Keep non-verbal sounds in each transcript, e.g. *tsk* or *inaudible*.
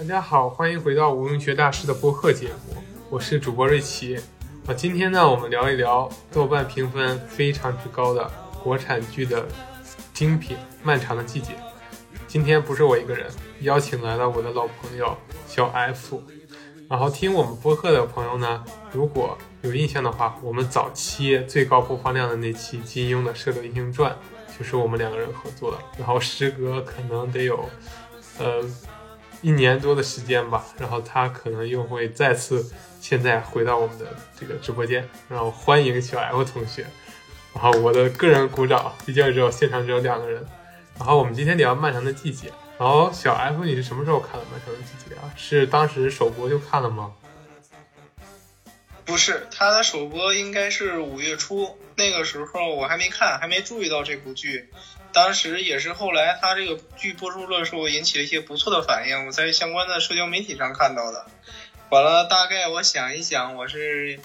大家好，欢迎回到无名学大师的播客节目，我是主播瑞奇。啊，今天呢，我们聊一聊豆瓣评分非常之高的国产剧的精品《漫长的季节》。今天不是我一个人，邀请来了我的老朋友小 F。然后听我们播客的朋友呢，如果有印象的话，我们早期最高播放量的那期金庸的《射雕英雄传》，就是我们两个人合作的。然后时隔可能得有，呃，一年多的时间吧。然后他可能又会再次现在回到我们的这个直播间。然后欢迎小 F 同学。然后我的个人鼓掌，毕竟只有现场只有两个人。然后我们今天聊《漫长的季节》。然后小 F，你是什么时候看的《漫长的季节》啊？是当时首播就看了吗？不是，他的首播应该是五月初，那个时候我还没看，还没注意到这部剧。当时也是后来他这个剧播出的时候引起了一些不错的反应，我在相关的社交媒体上看到的。完了，大概我想一想，我是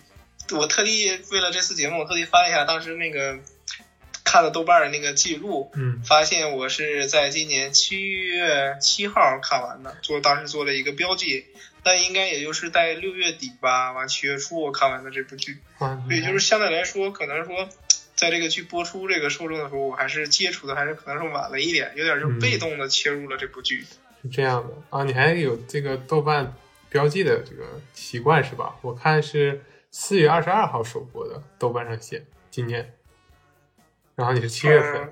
我特地为了这次节目，我特地翻一下当时那个。看了豆瓣的那个记录，嗯，发现我是在今年七月七号看完的，做当时做了一个标记，但应该也就是在六月底吧，完七月初我看完的这部剧，也就是相对来说，可能说，在这个剧播出这个受众的时候，我还是接触的还是可能是晚了一点，有点就被动的切入了这部剧。是这样的啊，你还有这个豆瓣标记的这个习惯是吧？我看是四月二十二号首播的，豆瓣上写今年。然后你是七月份，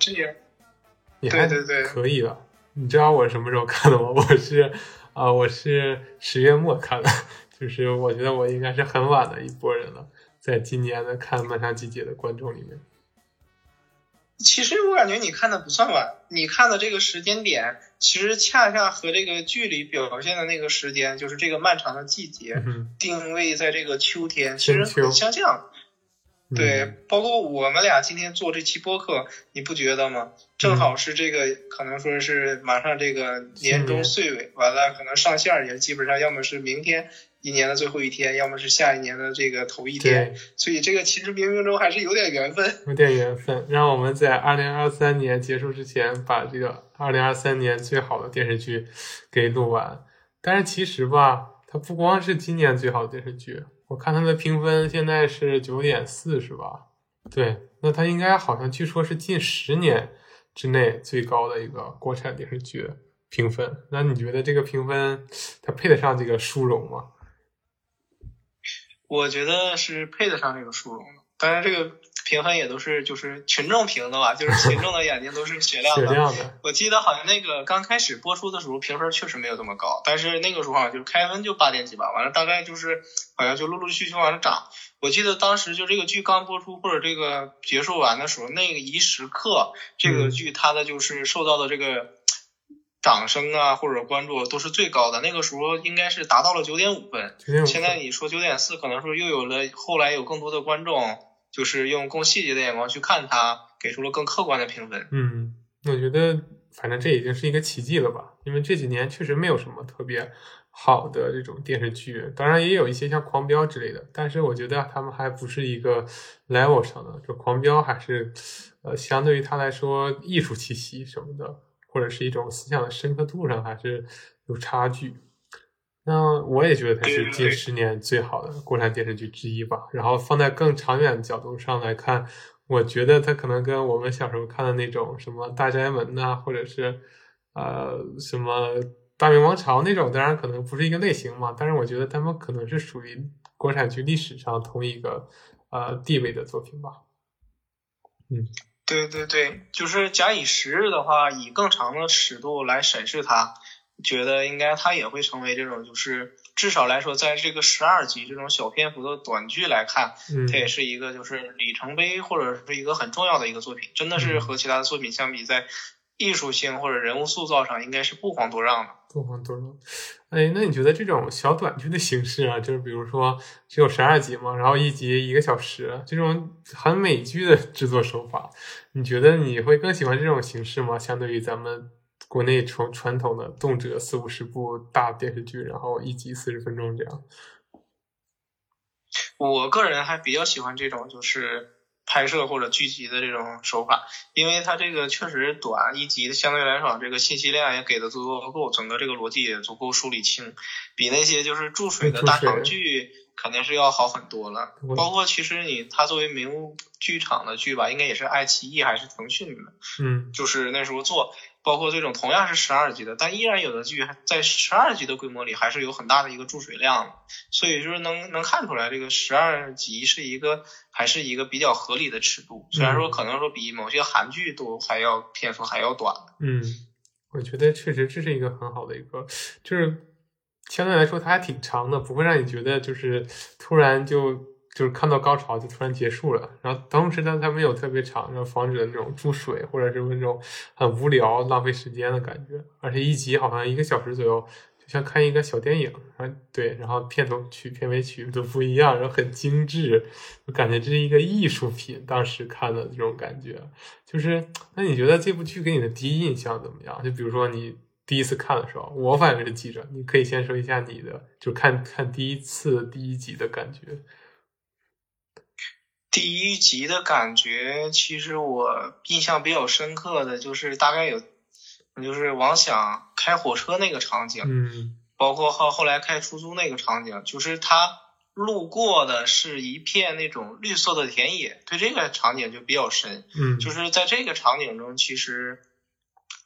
你还可以了。你知道我什么时候看的吗？*laughs* 我是啊，我是十月末看的，*laughs* 就是我觉得我应该是很晚的一波人了，在今年的看《漫长季节》的观众里面。其实我感觉你看的不算晚，你看的这个时间点，其实恰恰和这个剧里表现的那个时间，就是这个漫长的季节，定位在这个秋天，其实很相像。对，包括我们俩今天做这期播客，你不觉得吗？正好是这个，可能说是马上这个年终岁尾，完了可能上线也基本上要么是明天一年的最后一天，要么是下一年的这个头一天。所以这个其实冥冥中还是有点缘分。有点缘分，让我们在二零二三年结束之前，把这个二零二三年最好的电视剧给录完。但是其实吧，它不光是今年最好的电视剧。我看它的评分现在是九点四，是吧？对，那它应该好像据说是近十年之内最高的一个国产电视剧评分。那你觉得这个评分它配得上这个殊荣吗？我觉得是配得上这个殊荣的。当然，这个评分也都是就是群众评的吧，就是群众的眼睛都是雪亮的。我记得好像那个刚开始播出的时候评分确实没有这么高，但是那个时候好像就是开分就八点几吧，完了大概就是好像就陆陆续续往上涨。我记得当时就这个剧刚播出或者这个结束完的时候，那个一时刻这个剧它的就是受到的这个掌声啊或者关注都是最高的。那个时候应该是达到了九点五分，现在你说九点四，可能说又有了后来有更多的观众。就是用更细节的眼光去看它，给出了更客观的评分。嗯，我觉得反正这已经是一个奇迹了吧？因为这几年确实没有什么特别好的这种电视剧，当然也有一些像《狂飙》之类的，但是我觉得他们还不是一个 level 上的。就《狂飙》还是呃，相对于它来说，艺术气息什么的，或者是一种思想的深刻度上，还是有差距。那我也觉得它是近十年最好的国产电视剧之一吧。然后放在更长远的角度上来看，我觉得它可能跟我们小时候看的那种什么《大宅门》呐，或者是呃什么《大明王朝》那种，当然可能不是一个类型嘛。但是我觉得他们可能是属于国产剧历史上同一个呃地位的作品吧。嗯，对对对，就是假以时日的话，以更长的尺度来审视它。觉得应该它也会成为这种，就是至少来说，在这个十二集这种小篇幅的短剧来看，它也是一个就是里程碑或者是一个很重要的一个作品，真的是和其他的作品相比，在艺术性或者人物塑造上应该是不遑多让的。不遑多让。哎，那你觉得这种小短剧的形式啊，就是比如说只有十二集嘛，然后一集一个小时，这种很美剧的制作手法，你觉得你会更喜欢这种形式吗？相对于咱们。国内传传统的动辄四五十部大电视剧，然后一集四十分钟这样。我个人还比较喜欢这种，就是拍摄或者剧集的这种手法，因为它这个确实短，一集相对来说这个信息量也给的足够够，整个这个逻辑也足够梳理清，比那些就是注水的大场剧肯定是要好很多了。包括其实你它作为名剧场的剧吧，应该也是爱奇艺还是腾讯的，嗯，就是那时候做。包括这种同样是十二集的，但依然有的剧在十二集的规模里还是有很大的一个注水量，所以就是能能看出来这个十二集是一个还是一个比较合理的尺度，虽然说可能说比某些韩剧都还要篇幅还要短。嗯，我觉得确实这是一个很好的一个，就是相对来说它还挺长的，不会让你觉得就是突然就。就是看到高潮就突然结束了，然后同时呢，它没有特别长，然后防止那种注水或者是那种很无聊、浪费时间的感觉。而且一集好像一个小时左右，就像看一个小电影。啊，对，然后片头曲、片尾曲都不一样，然后很精致，我感觉这是一个艺术品。当时看的这种感觉，就是那你觉得这部剧给你的第一印象怎么样？就比如说你第一次看的时候，我反正是记着，你可以先说一下你的，就看看第一次第一集的感觉。第一集的感觉，其实我印象比较深刻的就是大概有，就是王想开火车那个场景，嗯，包括后后来开出租那个场景，就是他路过的是一片那种绿色的田野，对这个场景就比较深，嗯，就是在这个场景中，其实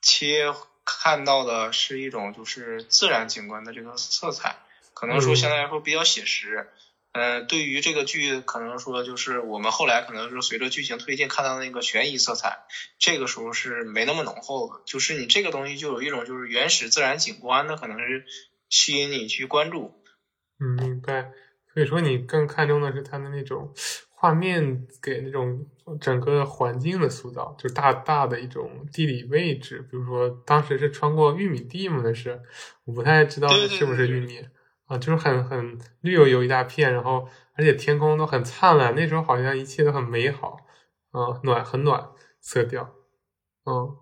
切看到的是一种就是自然景观的这个色彩，可能说相对来说比较写实。嗯，对于这个剧，可能说就是我们后来可能是随着剧情推进，看到那个悬疑色彩，这个时候是没那么浓厚的。就是你这个东西就有一种就是原始自然景观的，可能是吸引你去关注。嗯，明白。所以说你更看重的是它的那种画面给那种整个环境的塑造，就大大的一种地理位置。比如说当时是穿过玉米地吗？那是，我不太知道是不是玉米。啊，就是很很绿油油一大片，然后而且天空都很灿烂，那时候好像一切都很美好，啊，暖很暖色调，嗯，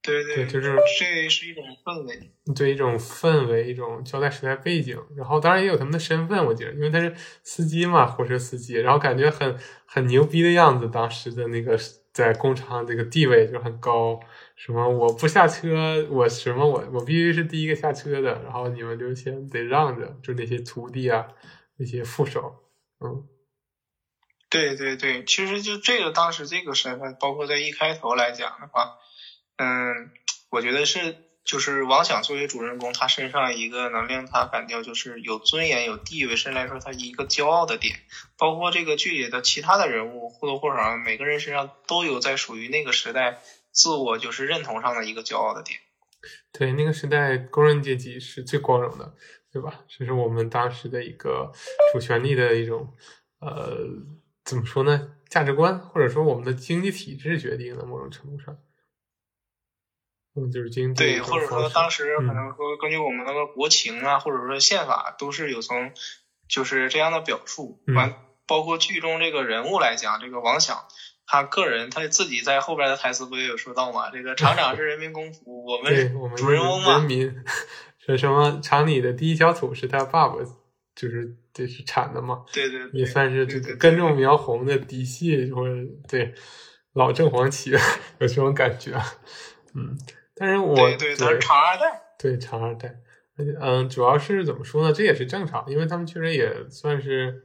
对对，就是这是一种氛围，对一种氛围，一种交代时代背景，然后当然也有他们的身份，我觉得，因为他是司机嘛，火车司机，然后感觉很很牛逼的样子，当时的那个在工厂这个地位就很高。什么？我不下车，我什么？我我必须是第一个下车的，然后你们就先得让着，就那些徒弟啊，那些副手，嗯，对对对，其实就这个当时这个身份，包括在一开头来讲的话，嗯，我觉得是就是王想作为主人公，他身上一个能令他感觉就是有尊严、有地位，甚至来说他一个骄傲的点，包括这个剧里的其他的人物或多或少每个人身上都有在属于那个时代。自我就是认同上的一个骄傲的点。对，那个时代工人阶级是最光荣的，对吧？这是我们当时的一个主旋律的一种，呃，怎么说呢？价值观，或者说我们的经济体制决定的某种程度上，就是经济。对，或者说当时可能说根据我们那个国情啊，或者说宪法，都是有从就是这样的表述。完，包括剧中这个人物来讲，这个王想。他个人他自己在后边的台词不也有说到吗？这个厂长是人民公仆，我们主人翁嘛。人民说什么厂里的第一小土是他爸爸，就是这是产的嘛？对对，也算是这个根正苗红的嫡系，或者对老正黄旗 *laughs* 有这种感觉。嗯，但是我对对，他是厂二代，对厂二代，嗯，主要是怎么说呢？这也是正常，因为他们确实也算是。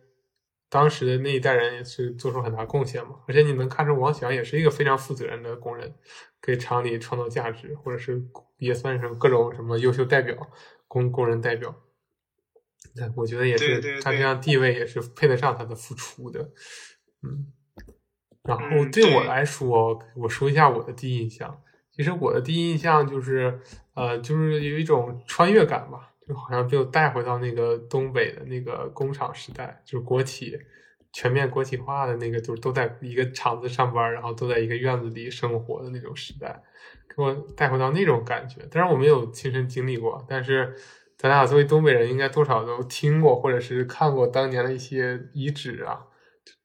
当时的那一代人也是做出很大贡献嘛，而且你能看出王翔也是一个非常负责任的工人，给厂里创造价值，或者是也算是各种什么优秀代表，工工人代表。那我觉得也是，他这样地位也是配得上他的付出的。嗯，然后对我来说，我说一下我的第一印象。其实我的第一印象就是，呃，就是有一种穿越感吧。就好像被我带回到那个东北的那个工厂时代，就是国企全面国企化的那个，就是都在一个厂子上班，然后都在一个院子里生活的那种时代，给我带回到那种感觉。当然我没有亲身经历过，但是咱俩作为东北人，应该多少都听过或者是看过当年的一些遗址啊，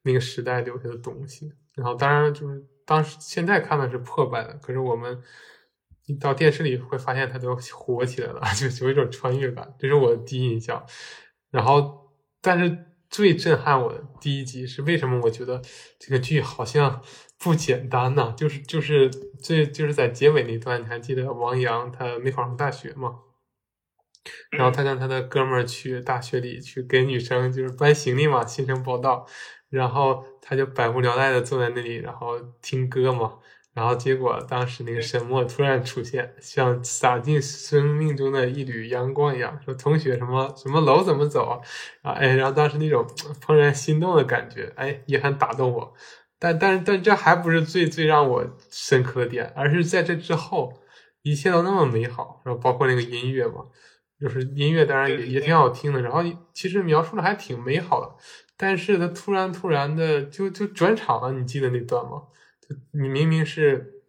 那个时代留下的东西。然后当然就是当时现在看的是破败的，可是我们。到电视里会发现它都火起来了，*laughs* 就有一种穿越感，这是我的第一印象。然后，但是最震撼我的第一集是为什么？我觉得这个剧好像不简单呢？就是就是最就是在结尾那段，你还记得王阳他没考上大学吗？然后他让他的哥们儿去大学里去给女生就是搬行李嘛，新生报道，然后他就百无聊赖的坐在那里，然后听歌嘛。然后结果当时那个沈墨突然出现，像洒进生命中的一缕阳光一样，说同学什么什么楼怎么走啊？哎，然后当时那种 *tsk* 怦然心动的感觉，哎，也很打动我。但但但这还不是最最让我深刻的点，而是在这之后，一切都那么美好，然后包括那个音乐嘛。就是音乐，当然也也挺好听的。然后其实描述的还挺美好的，但是他突然突然的就就转场了。你记得那段吗？就你明明是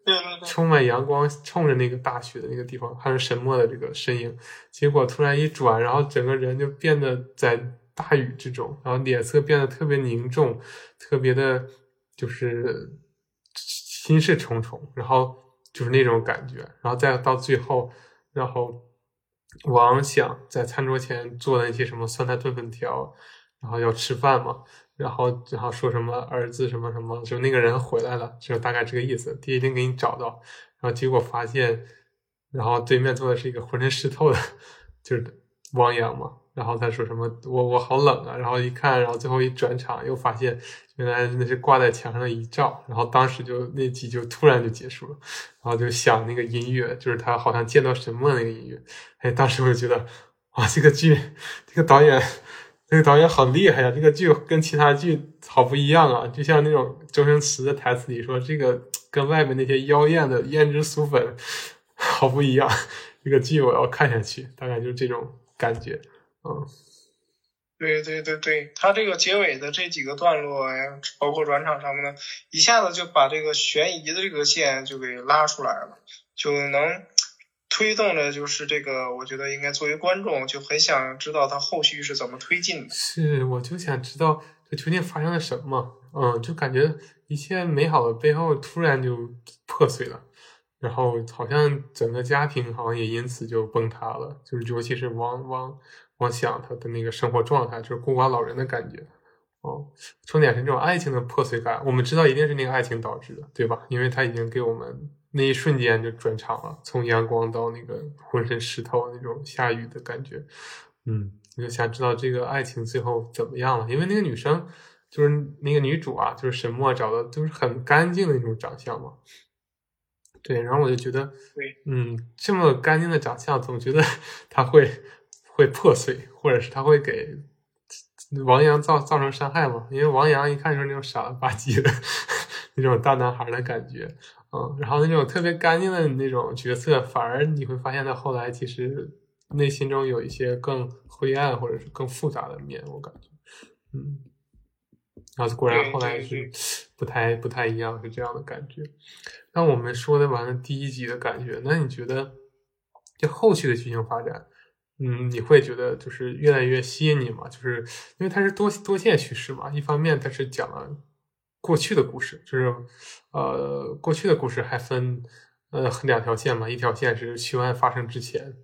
充满阳光，冲着那个大雪的那个地方，还是沈默的这个身影，结果突然一转，然后整个人就变得在大雨之中，然后脸色变得特别凝重，特别的，就是心事重重，然后就是那种感觉，然后再到最后，然后。王想在餐桌前做的那些什么酸菜炖粉条，然后要吃饭嘛，然后然后说什么儿子什么什么，就那个人回来了，就大概这个意思。第一天给你找到，然后结果发现，然后对面坐的是一个浑身湿透的，就是汪洋嘛。然后他说什么我我好冷啊，然后一看，然后最后一转场又发现原来那是挂在墙上的遗照，然后当时就那集就突然就结束了，然后就想那个音乐，就是他好像见到什么那个音乐，哎，当时我就觉得哇，这个剧这个导演这个导演好厉害呀，这个剧跟其他剧好不一样啊，就像那种周星驰的台词里说，这个跟外面那些妖艳的胭脂俗粉 *laughs* 好不一样，这个剧我要看下去，大概就是这种感觉。嗯，对对对对，他这个结尾的这几个段落呀，包括转场什么的，一下子就把这个悬疑的这个线就给拉出来了，就能推动着，就是这个，我觉得应该作为观众就很想知道他后续是怎么推进的。是，我就想知道这究竟发生了什么。嗯，就感觉一切美好的背后突然就破碎了，然后好像整个家庭好像也因此就崩塌了，就是尤其是王王。我想他的那个生活状态就是孤寡老人的感觉，哦，重点是这种爱情的破碎感。我们知道一定是那个爱情导致的，对吧？因为他已经给我们那一瞬间就转场了，从阳光到那个浑身湿透那种下雨的感觉。嗯，我就想知道这个爱情最后怎么样了。因为那个女生就是那个女主啊，就是沈墨找的，就是很干净的那种长相嘛。对，然后我就觉得，对，嗯，这么干净的长相，总觉得 *laughs* 他会。会破碎，或者是他会给王阳造造成伤害嘛？因为王阳一看就是那种傻了吧唧的 *laughs* 那种大男孩的感觉，嗯，然后那种特别干净的那种角色，反而你会发现他后来其实内心中有一些更灰暗或者是更复杂的面，我感觉，嗯，然后果然后来是不太不太一样，是这样的感觉。那我们说的完了第一集的感觉，那你觉得就后续的剧情发展？嗯，你会觉得就是越来越吸引你吗？就是因为它是多多线叙事嘛，一方面它是讲了过去的故事，就是呃过去的故事还分呃两条线嘛，一条线是凶案发生之前，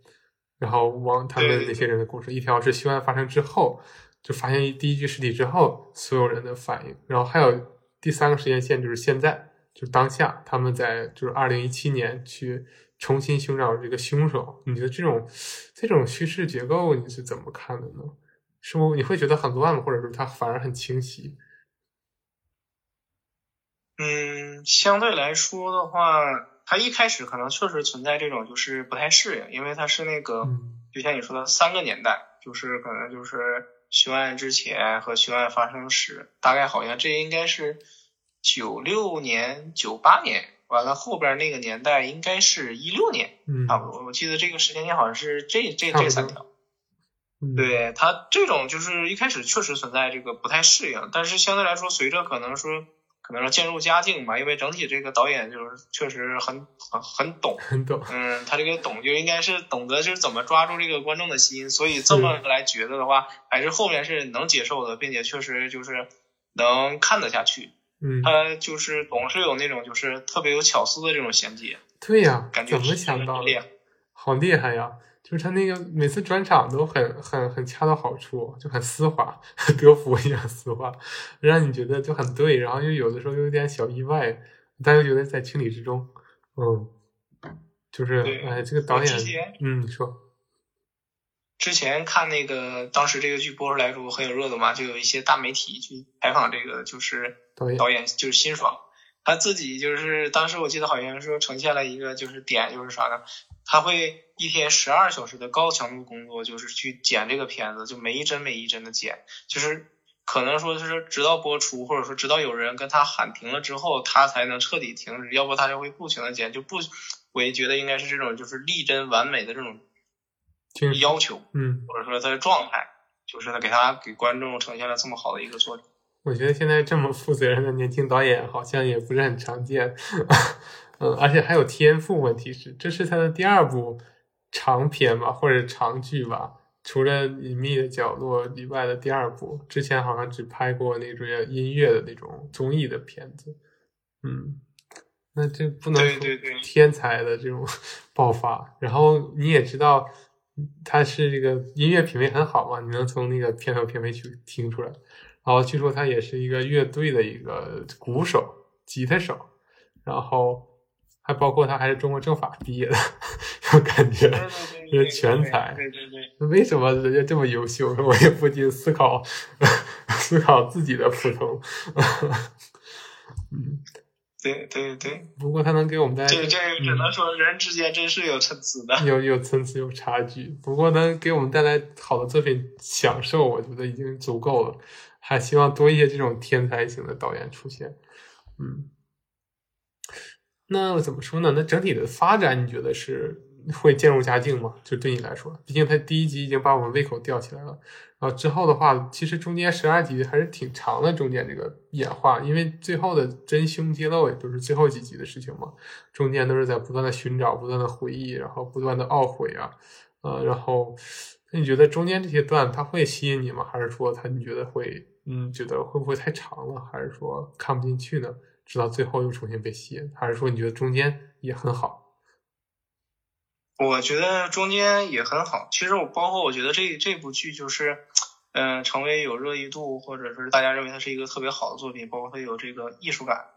然后往他们那些人的故事；一条是凶案发生之后，就发现第一具尸体之后所有人的反应，然后还有第三个时间线就是现在，就当下他们在就是二零一七年去。重新寻找这个凶手，你觉得这种这种叙事结构你是怎么看的呢？是不你会觉得很乱吗？或者说它反而很清晰？嗯，相对来说的话，它一开始可能确实存在这种就是不太适应，因为它是那个，就像你说的三个年代，就是可能就是凶案之前和凶案发生时，大概好像这应该是九六年、九八年。完了，后边那个年代应该是一六年，差不多。我记得这个时间线好像是这这这三条。对他这种就是一开始确实存在这个不太适应，但是相对来说，随着可能说可能说渐入佳境吧，因为整体这个导演就是确实很很很懂，很懂。嗯，他这个懂就应该是懂得就是怎么抓住这个观众的心，所以这么来觉得的话，还是后面是能接受的，并且确实就是能看得下去。嗯，他就是总是有那种就是特别有巧思的这种衔接。对呀，感觉怎么想到的？好厉害呀！就是他那个每次转场都很很很恰到好处，就很丝滑，德芙一样丝滑，让你觉得就很对，然后又有的时候又有点小意外，但又觉得在情理之中。嗯，就是哎，这个导演，嗯，你说。之前看那个当时这个剧播出来时候很有热度嘛，就有一些大媒体去采访这个就是导演，就是辛爽，他自己就是当时我记得好像说呈现了一个就是点，就是啥呢？他会一天十二小时的高强度工作，就是去剪这个片子，就每一帧每一帧的剪，就是可能说就是直到播出，或者说直到有人跟他喊停了之后，他才能彻底停止，要不他就会不停的剪，就不，我也觉得应该是这种就是力争完美的这种。要求，嗯，或者说他的状态，就是他给他给观众呈现了这么好的一个作品。我觉得现在这么负责任的年轻导演好像也不是很常见，嗯，而且还有天赋问题是，这是他的第二部长片吧，或者长剧吧，除了《隐秘的角落》以外的第二部，之前好像只拍过那种音乐的那种综艺的片子，嗯，那这不能说天才的这种 *laughs* 爆发，然后你也知道。他是这个音乐品味很好嘛？你能从那个片头片尾曲听出来。然后据说他也是一个乐队的一个鼓手、吉他手，然后还包括他还是中国政法毕业的，我感觉是全才。对对对。为什么人家这么优秀？我也不禁思考，*laughs* 思考自己的普通。嗯。对对对，不过他能给我们带来，这这只能说人之间真是有层次的，有有层次有差距。不过能给我们带来好的作品享受，我觉得已经足够了。还希望多一些这种天才型的导演出现。嗯，那怎么说呢？那整体的发展，你觉得是会渐入佳境吗？就对你来说，毕竟他第一集已经把我们胃口吊起来了。然后之后的话，其实中间十二集还是挺长的，中间这个演化，因为最后的真凶揭露也都是最后几集的事情嘛，中间都是在不断的寻找、不断的回忆，然后不断的懊悔啊，呃，然后那你觉得中间这些段它会吸引你吗？还是说它你觉得会，嗯，觉得会不会太长了？还是说看不进去呢？直到最后又重新被吸引？还是说你觉得中间也很好？我觉得中间也很好。其实我包括我觉得这这部剧就是，嗯，成为有热议度，或者是大家认为它是一个特别好的作品，包括它有这个艺术感。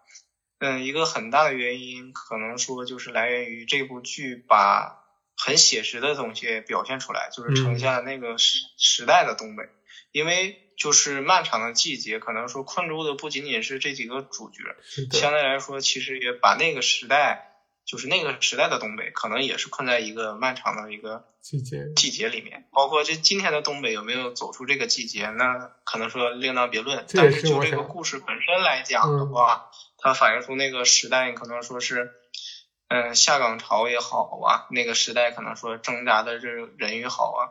嗯，一个很大的原因可能说就是来源于这部剧把很写实的东西表现出来，就是呈现了那个时时代的东北。因为就是漫长的季节，可能说困住的不仅仅是这几个主角，相对来说其实也把那个时代。就是那个时代的东北，可能也是困在一个漫长的一个季节季节里面。包括这今天的东北有没有走出这个季节，那可能说另当别论。但是就这个故事本身来讲的话，它反映出那个时代，可能说是，嗯，下岗潮也好啊，那个时代可能说挣扎的这人也好啊，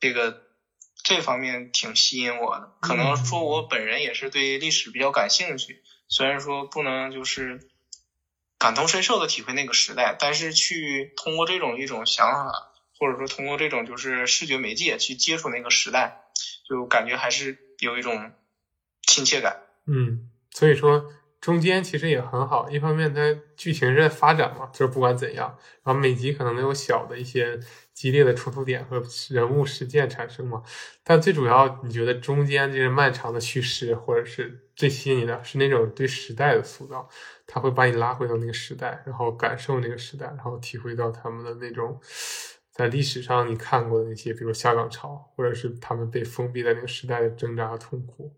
这个这方面挺吸引我的。可能说我本人也是对历史比较感兴趣，虽然说不能就是。感同身受的体会那个时代，但是去通过这种一种想法，或者说通过这种就是视觉媒介去接触那个时代，就感觉还是有一种亲切感。嗯，所以说中间其实也很好，一方面它剧情是在发展嘛，就是不管怎样，然后每集可能都有小的一些激烈的冲突点和人物事件产生嘛，但最主要你觉得中间这个漫长的叙事，或者是最吸引你的是那种对时代的塑造。他会把你拉回到那个时代，然后感受那个时代，然后体会到他们的那种在历史上你看过的那些，比如下岗潮，或者是他们被封闭在那个时代的挣扎痛苦，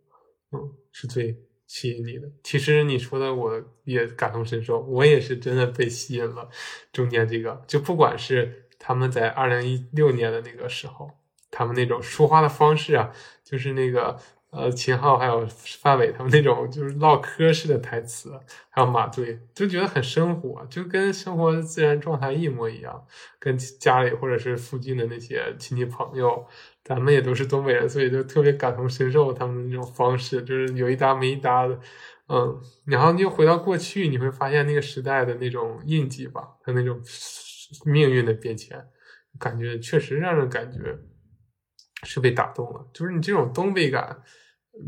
嗯，是最吸引你的。其实你说的我也感同身受，我也是真的被吸引了。中间这个，就不管是他们在二零一六年的那个时候，他们那种说话的方式啊，就是那个。呃，秦昊还有范伟他们那种就是唠嗑式的台词，还有马队，就觉得很生活，就跟生活自然状态一模一样。跟家里或者是附近的那些亲戚朋友，咱们也都是东北人，所以就特别感同身受他们那种方式，就是有一搭没一搭的。嗯，然后你又回到过去，你会发现那个时代的那种印记吧，他那种命运的变迁，感觉确实让人感觉是被打动了。就是你这种东北感。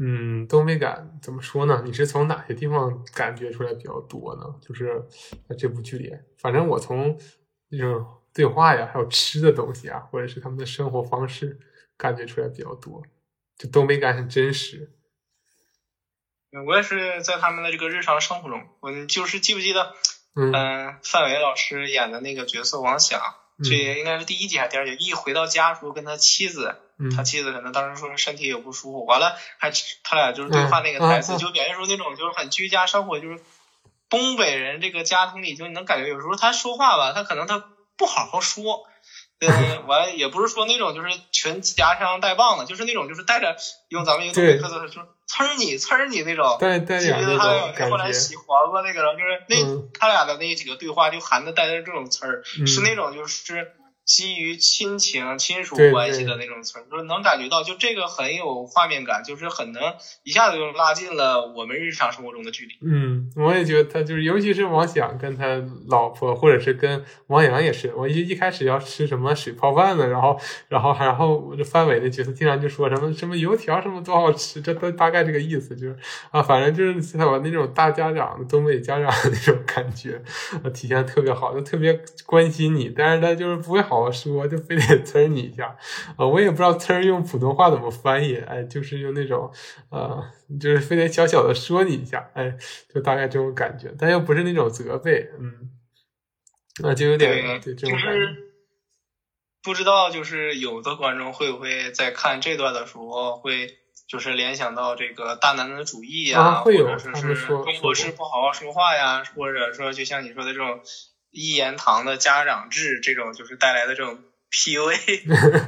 嗯，东北感怎么说呢？你是从哪些地方感觉出来比较多呢？就是在这部剧里，反正我从那种对话呀，还有吃的东西啊，或者是他们的生活方式，感觉出来比较多，就东北感很真实。我也是在他们的这个日常生活中，我就是记不记得，嗯，范伟老师演的那个角色王响，这应该是第一集还是第二集？一回到家时候跟他妻子，他妻子可能当时说身体也不舒服，完了还他俩就是对话那个台词，就表现出那种就是很居家生活，就是东北人这个家庭里就你能感觉有时候他说话吧，他可能他不好好说。嗯，*laughs* 完也不是说那种就是全夹枪带棒的，就是那种就是带着用咱们一个东北特色就是呲儿你呲儿你那种，对对，记得他后来洗黄瓜那个，就是那他俩的那几个对话就含的带着这种词儿，是那种就是。基于亲情、亲属关系的那种词，就是能感觉到，就这个很有画面感，就是很能一下子就拉近了我们日常生活中的距离。嗯，我也觉得他就是，尤其是王响跟他老婆，或者是跟王阳也是，我一一开始要吃什么水泡饭呢，然后，然后，然后这范伟的角色经常就说什么什么油条什么多好吃，这都大概这个意思，就是啊，反正就是他把那种大家长、东北家长的那种感觉，体现的特别好，就特别关心你，但是他就是不会。好说 *laughs* 就非得呲你一下，啊，我也不知道呲用普通话怎么翻译，哎，就是用那种，呃，就是非得小小的说你一下，哎，就大概这种感觉，但又不是那种责备，嗯，那就有点对这种感觉。不知道就是有的观众会不会在看这段的时候会就是联想到这个大男子主义呀，或者说是中国式不好好说话呀，或者说就像你说的这种。一言堂的家长制，这种就是带来的这种 PUA，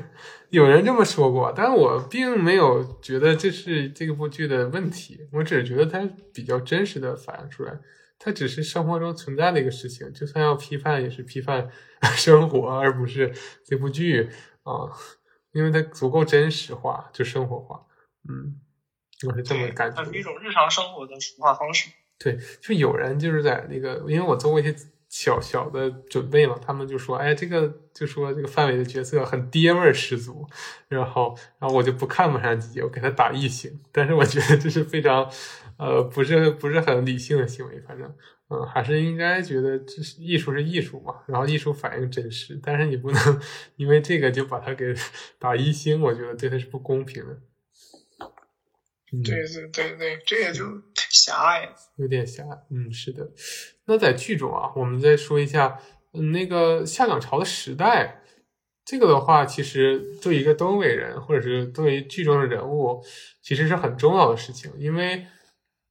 *laughs* 有人这么说过，但我并没有觉得这是这部剧的问题，我只是觉得它比较真实的反映出来，它只是生活中存在的一个事情，就算要批判，也是批判 *laughs* 生活，而不是这部剧啊，因为它足够真实化，就生活化，嗯，我是这么感觉。它是一种日常生活的说话方式。对，就有人就是在那个，因为我做过一些。小小的准备嘛，他们就说：“哎，这个就说这个范伟的角色很爹味儿十足。”然后，然后我就不看马上集，我给他打一星。但是我觉得这是非常，呃，不是不是很理性的行为。反正，嗯，还是应该觉得这是艺术是艺术嘛，然后艺术反映真实。但是你不能因为这个就把他给打一星，我觉得对他是不公平的。对对对对，这也就狭隘，有点狭隘。嗯，是的。那在剧中啊，我们再说一下，嗯，那个下岗潮的时代，这个的话，其实对一个东北人，或者是对于剧中的人物，其实是很重要的事情，因为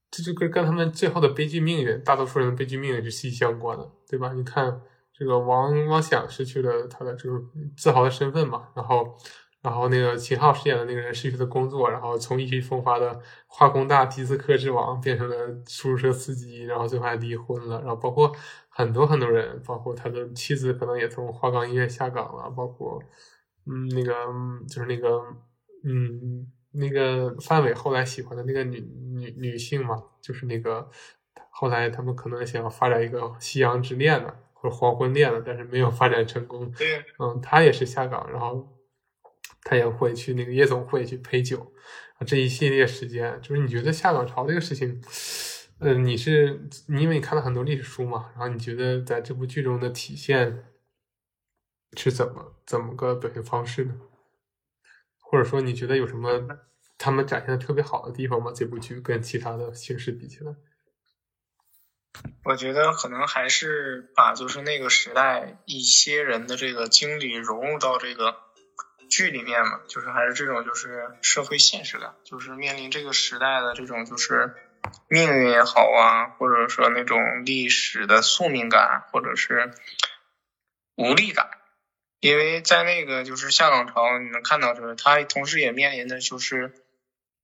这就跟跟他们最后的悲剧命运，大多数人的悲剧命运是息息相关的，对吧？你看，这个王王想失去了他的这个自豪的身份嘛，然后。然后那个秦昊饰演的那个人失去了工作，然后从意气风发的化工大迪斯科之王变成了出租车司机，然后最后还离婚了。然后包括很多很多人，包括他的妻子可能也从花岗医院下岗了。包括嗯，那个就是那个嗯，那个范伟后来喜欢的那个女女女性嘛，就是那个后来他们可能想要发展一个夕阳之恋了，或者黄昏恋了，但是没有发展成功。嗯，他也是下岗，然后。他也会去那个夜总会去陪酒，这一系列时间，就是你觉得下岗潮这个事情，呃，你是你因为你看了很多历史书嘛，然后你觉得在这部剧中的体现是怎么怎么个表现方式呢？或者说你觉得有什么他们展现的特别好的地方吗？这部剧跟其他的形式比起来，我觉得可能还是把就是那个时代一些人的这个经历融入到这个。剧里面嘛，就是还是这种就是社会现实感，就是面临这个时代的这种就是命运也好啊，或者说那种历史的宿命感，或者是无力感。因为在那个就是下岗潮，你能看到就是他同时也面临的就是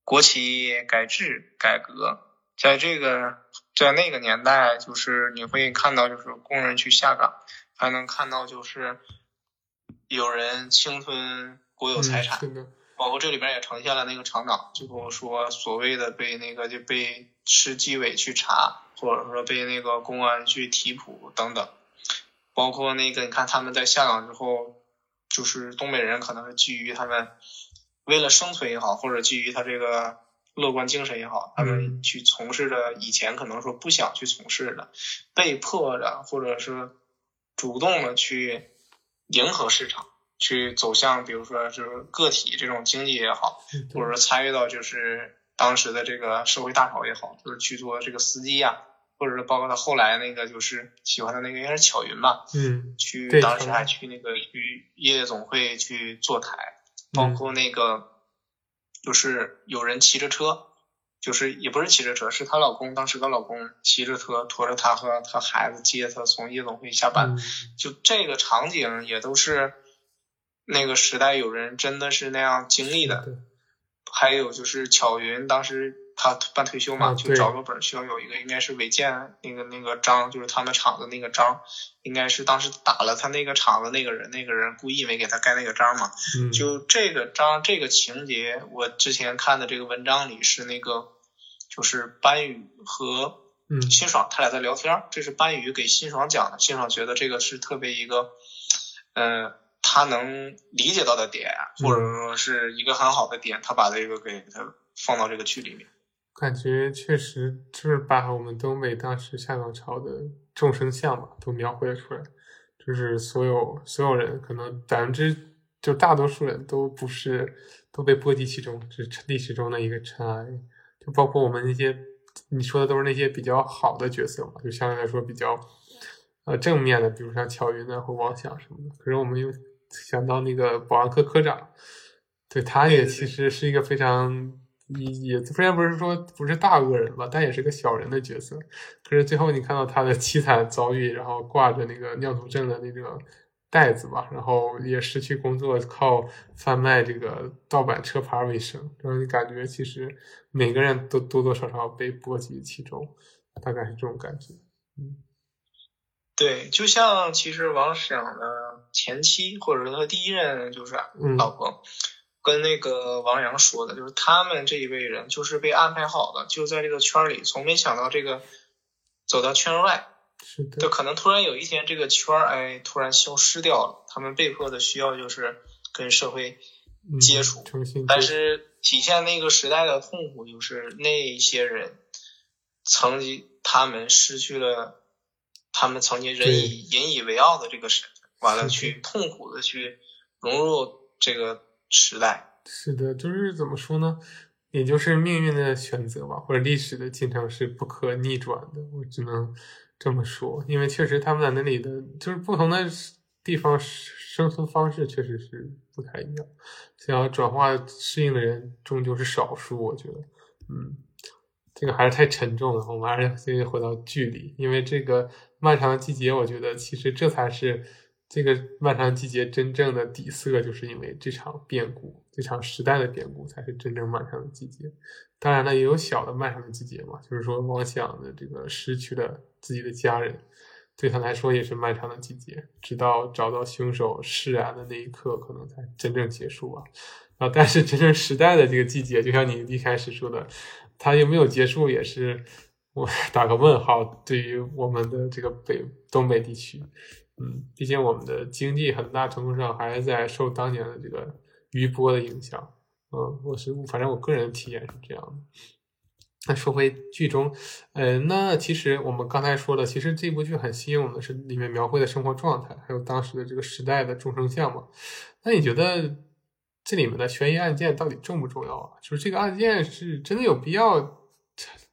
国企改制改革，在这个在那个年代，就是你会看到就是工人去下岗，还能看到就是。有人侵吞国有财产，包括这里边也呈现了那个厂长，就跟我说所谓的被那个就被市纪委去查，或者说被那个公安去提捕等等，包括那个你看他们在下岗之后，就是东北人可能是基于他们为了生存也好，或者基于他这个乐观精神也好，他们去从事着以前可能说不想去从事的，被迫的或者是主动的去。迎合市场，去走向比如说就是个体这种经济也好，或者说参与到就是当时的这个社会大潮也好，就是去做这个司机呀，或者是包括他后来那个就是喜欢的那个应该是巧云吧，嗯，去当时还去那个去夜总会去坐台，包括那个就是有人骑着车。就是也不是骑着车，是她老公当时她老公骑着车驮着她和她孩子接她从夜总会下班，就这个场景也都是那个时代有人真的是那样经历的。还有就是巧云当时她办退休嘛，就找个本需要有一个应该是违建那个那个章，就是他们厂子那个章，应该是当时打了他那个厂子那个人，那个人故意没给他盖那个章嘛。就这个章这个情节，我之前看的这个文章里是那个。就是班宇和辛爽他俩在聊天，这是班宇给辛爽讲的。辛爽觉得这个是特别一个，嗯，他能理解到的点，或者说是一个很好的点，他把这个给他放到这个剧里面。感觉确实就是把我们东北当时下岗潮的众生相嘛，都描绘了出来。就是所有所有人，可能百分之就大多数人都不是都被波及其中，是历史中的一个尘埃。就包括我们那些你说的都是那些比较好的角色嘛，就相对来说比较呃正面的，比如像乔云啊或王响什么的。可是我们又想到那个保安科科长，对他也其实是一个非常也虽然不是说不是大恶人吧，但也是个小人的角色。可是最后你看到他的凄惨遭遇，然后挂着那个尿毒症的那个。袋子吧，然后也失去工作，靠贩卖这个盗版车牌为生，然后你感觉其实每个人都多多少少被波及其中，大概是这种感觉。嗯，对，就像其实王响的前妻或者说他第一任就是老婆，跟那个王阳说的，就是他们这一辈人就是被安排好的，就在这个圈里，从没想到这个走到圈外。是的，就可能突然有一天这个圈儿哎突然消失掉了，他们被迫的需要就是跟社会接触，但是体现那个时代的痛苦就是那些人曾经他们失去了他们曾经人以引以为傲的这个身份，完了去痛苦的去融入这个时代。是的，就是怎么说呢？也就是命运的选择吧，或者历史的进程是不可逆转的，我只能。这么说，因为确实他们在那里的，就是不同的地方生存方式确实是不太一样，想要转化适应的人终究是少数。我觉得，嗯，这个还是太沉重了。我们还是先回到剧里，因为这个漫长的季节，我觉得其实这才是这个漫长季节真正的底色，就是因为这场变故，这场时代的变故，才是真正漫长的季节。当然了，也有小的漫长的季节嘛，就是说王想的这个失去了自己的家人，对他来说也是漫长的季节，直到找到凶手释然的那一刻，可能才真正结束啊。啊，但是真正时代的这个季节，就像你一开始说的，它有没有结束，也是我打个问号。对于我们的这个北东北地区，嗯，毕竟我们的经济很大程度上还是在受当年的这个余波的影响。嗯，我是反正我个人体验是这样的。那说回剧中，呃，那其实我们刚才说的，其实这部剧很吸引我们的是里面描绘的生活状态，还有当时的这个时代的众生相嘛。那你觉得这里面的悬疑案件到底重不重要啊？就是这个案件是真的有必要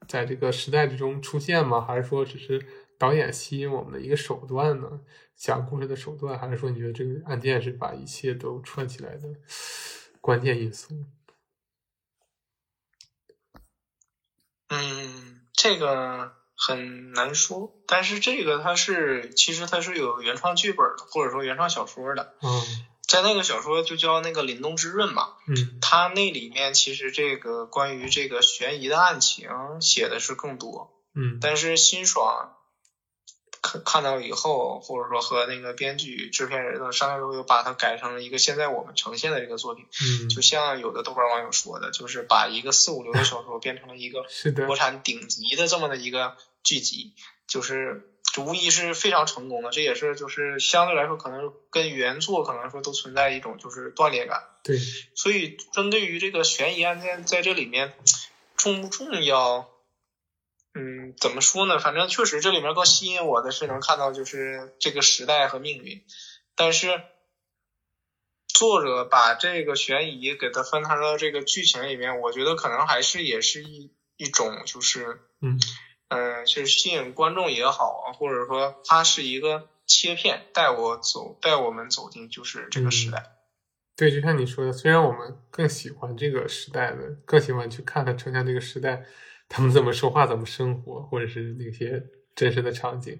在这个时代之中出现吗？还是说只是导演吸引我们的一个手段呢？讲故事的手段，还是说你觉得这个案件是把一切都串起来的？关键因素，嗯，这个很难说，但是这个它是其实它是有原创剧本的，或者说原创小说的。嗯，在那个小说就叫那个《凛冬之润》嘛。嗯，它那里面其实这个关于这个悬疑的案情写的是更多。嗯，但是辛爽。看看到以后，或者说和那个编剧、制片人的商量之后，又把它改成了一个现在我们呈现的这个作品。嗯，就像有的豆瓣网友说的，就是把一个四五流的小说变成了一个 *laughs* 国产顶级的这么的一个剧集，就是无疑是非常成功的。这也是就是相对来说，可能跟原作可能说都存在一种就是断裂感。对，所以针对于这个悬疑案件在这里面重不重要？嗯，怎么说呢？反正确实这里面更吸引我的是能看到就是这个时代和命运，但是作者把这个悬疑给它分摊到这个剧情里面，我觉得可能还是也是一一种就是嗯嗯，就是吸引观众也好啊，或者说它是一个切片，带我走，带我们走进就是这个时代。对，就像你说的，虽然我们更喜欢这个时代的，更喜欢去看它呈现这个时代，他们怎么说话，怎么生活，或者是那些真实的场景，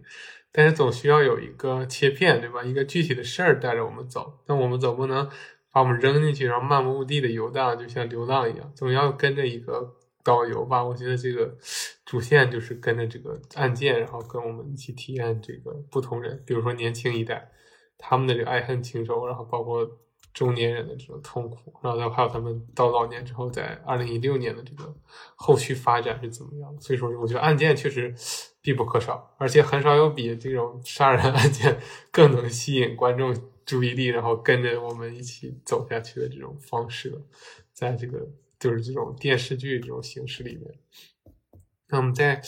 但是总需要有一个切片，对吧？一个具体的事儿带着我们走，那我们总不能把我们扔进去，然后漫无目的的游荡，就像流浪一样，总要跟着一个导游吧。我觉得这个主线就是跟着这个案件，然后跟我们一起体验这个不同人，比如说年轻一代他们的这个爱恨情仇，然后包括。中年人的这种痛苦，然后还有他们到老年之后，在二零一六年的这个后续发展是怎么样的？所以说，我觉得案件确实必不可少，而且很少有比这种杀人案件更能吸引观众注意力，然后跟着我们一起走下去的这种方式了。在这个就是这种电视剧这种形式里面，那我们在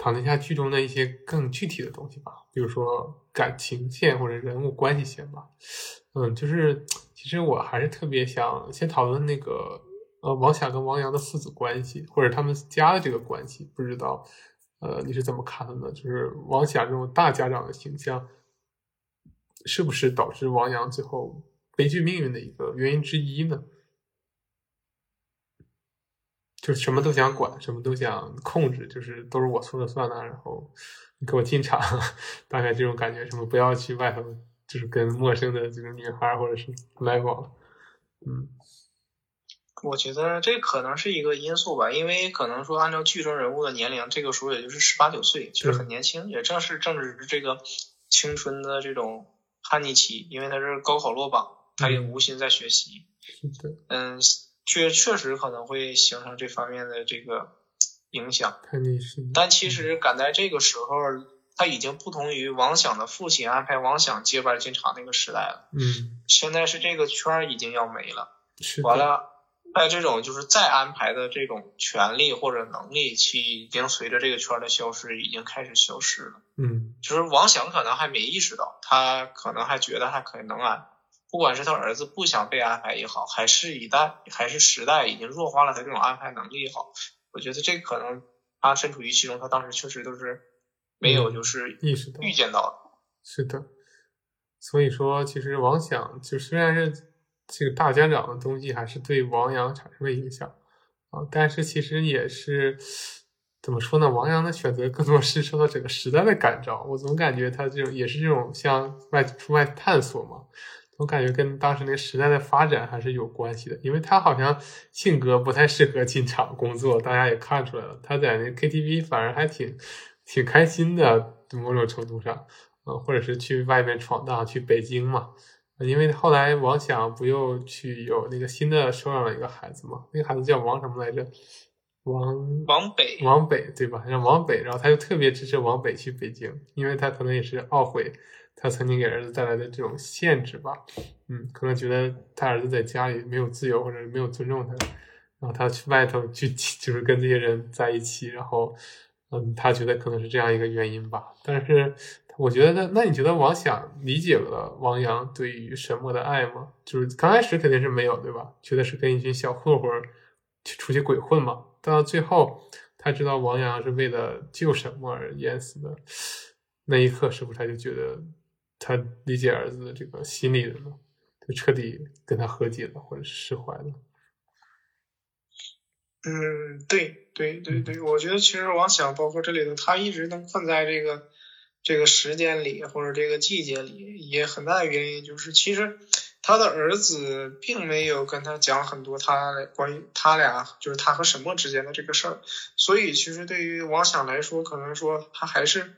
讨论一下剧中的一些更具体的东西吧，比如说感情线或者人物关系线吧。嗯，就是。其实我还是特别想先讨论那个呃王响跟王阳的父子关系，或者他们家的这个关系，不知道呃你是怎么看的呢？就是王响这种大家长的形象，是不是导致王阳最后悲剧命运的一个原因之一呢？就什么都想管，什么都想控制，就是都是我说了算了，然后你给我进场，*laughs* 大概这种感觉，什么不要去外头。就是跟陌生的这个女孩或者是来往，嗯，我觉得这可能是一个因素吧，因为可能说按照剧中人物的年龄，这个时候也就是十八九岁，其实很年轻，也正是正值这个青春的这种叛逆期，因为他是高考落榜，他也无心在学习，嗯，确确实可能会形成这方面的这个影响，但其实赶在这个时候。他已经不同于王响的父亲安排王响接班进厂那个时代了。嗯，现在是这个圈儿已经要没了。是。完了，在这种就是再安排的这种权利或者能力，其已经随着这个圈的消失，已经开始消失了。嗯。就是王响可能还没意识到，他可能还觉得还可能安，不管是他儿子不想被安排也好，还是一代还是时代已经弱化了他这种安排能力也好，我觉得这可能他身处于其中，他当时确实都是。没有，就是意识到、预见到的是的。所以说，其实王想就虽然是这个大家长的东西，还是对王阳产生了影响啊，但是其实也是怎么说呢？王阳的选择更多是受到整个时代的感召。我总感觉他这种也是这种像外出外探索嘛，总感觉跟当时那个时代的发展还是有关系的。因为他好像性格不太适合进厂工作，大家也看出来了。他在那 KTV 反而还挺。挺开心的，某种程度上，呃，或者是去外面闯荡，去北京嘛，因为后来王想不又去有那个新的收养了一个孩子嘛，那个孩子叫王什么来着？王王北，王北对吧？让王北，然后他就特别支持王北去北京，因为他可能也是懊悔他曾经给儿子带来的这种限制吧，嗯，可能觉得他儿子在家里没有自由，或者没有尊重他，然后他去外头去，*laughs* 就是跟这些人在一起，然后。嗯，他觉得可能是这样一个原因吧，但是我觉得那那你觉得王想理解了王阳对于沈墨的爱吗？就是刚开始肯定是没有，对吧？觉得是跟一群小混混去出去鬼混嘛。到最后他知道王阳是为了救沈墨而淹死的那一刻，是不是他就觉得他理解儿子的这个心理了呢？就彻底跟他和解了，或者是释怀了？嗯，对对对对，我觉得其实王想包括这里头，他一直能困在这个这个时间里或者这个季节里，也很大的原因就是，其实他的儿子并没有跟他讲很多他关于他俩就是他和沈墨之间的这个事儿，所以其实对于王想来说，可能说他还是，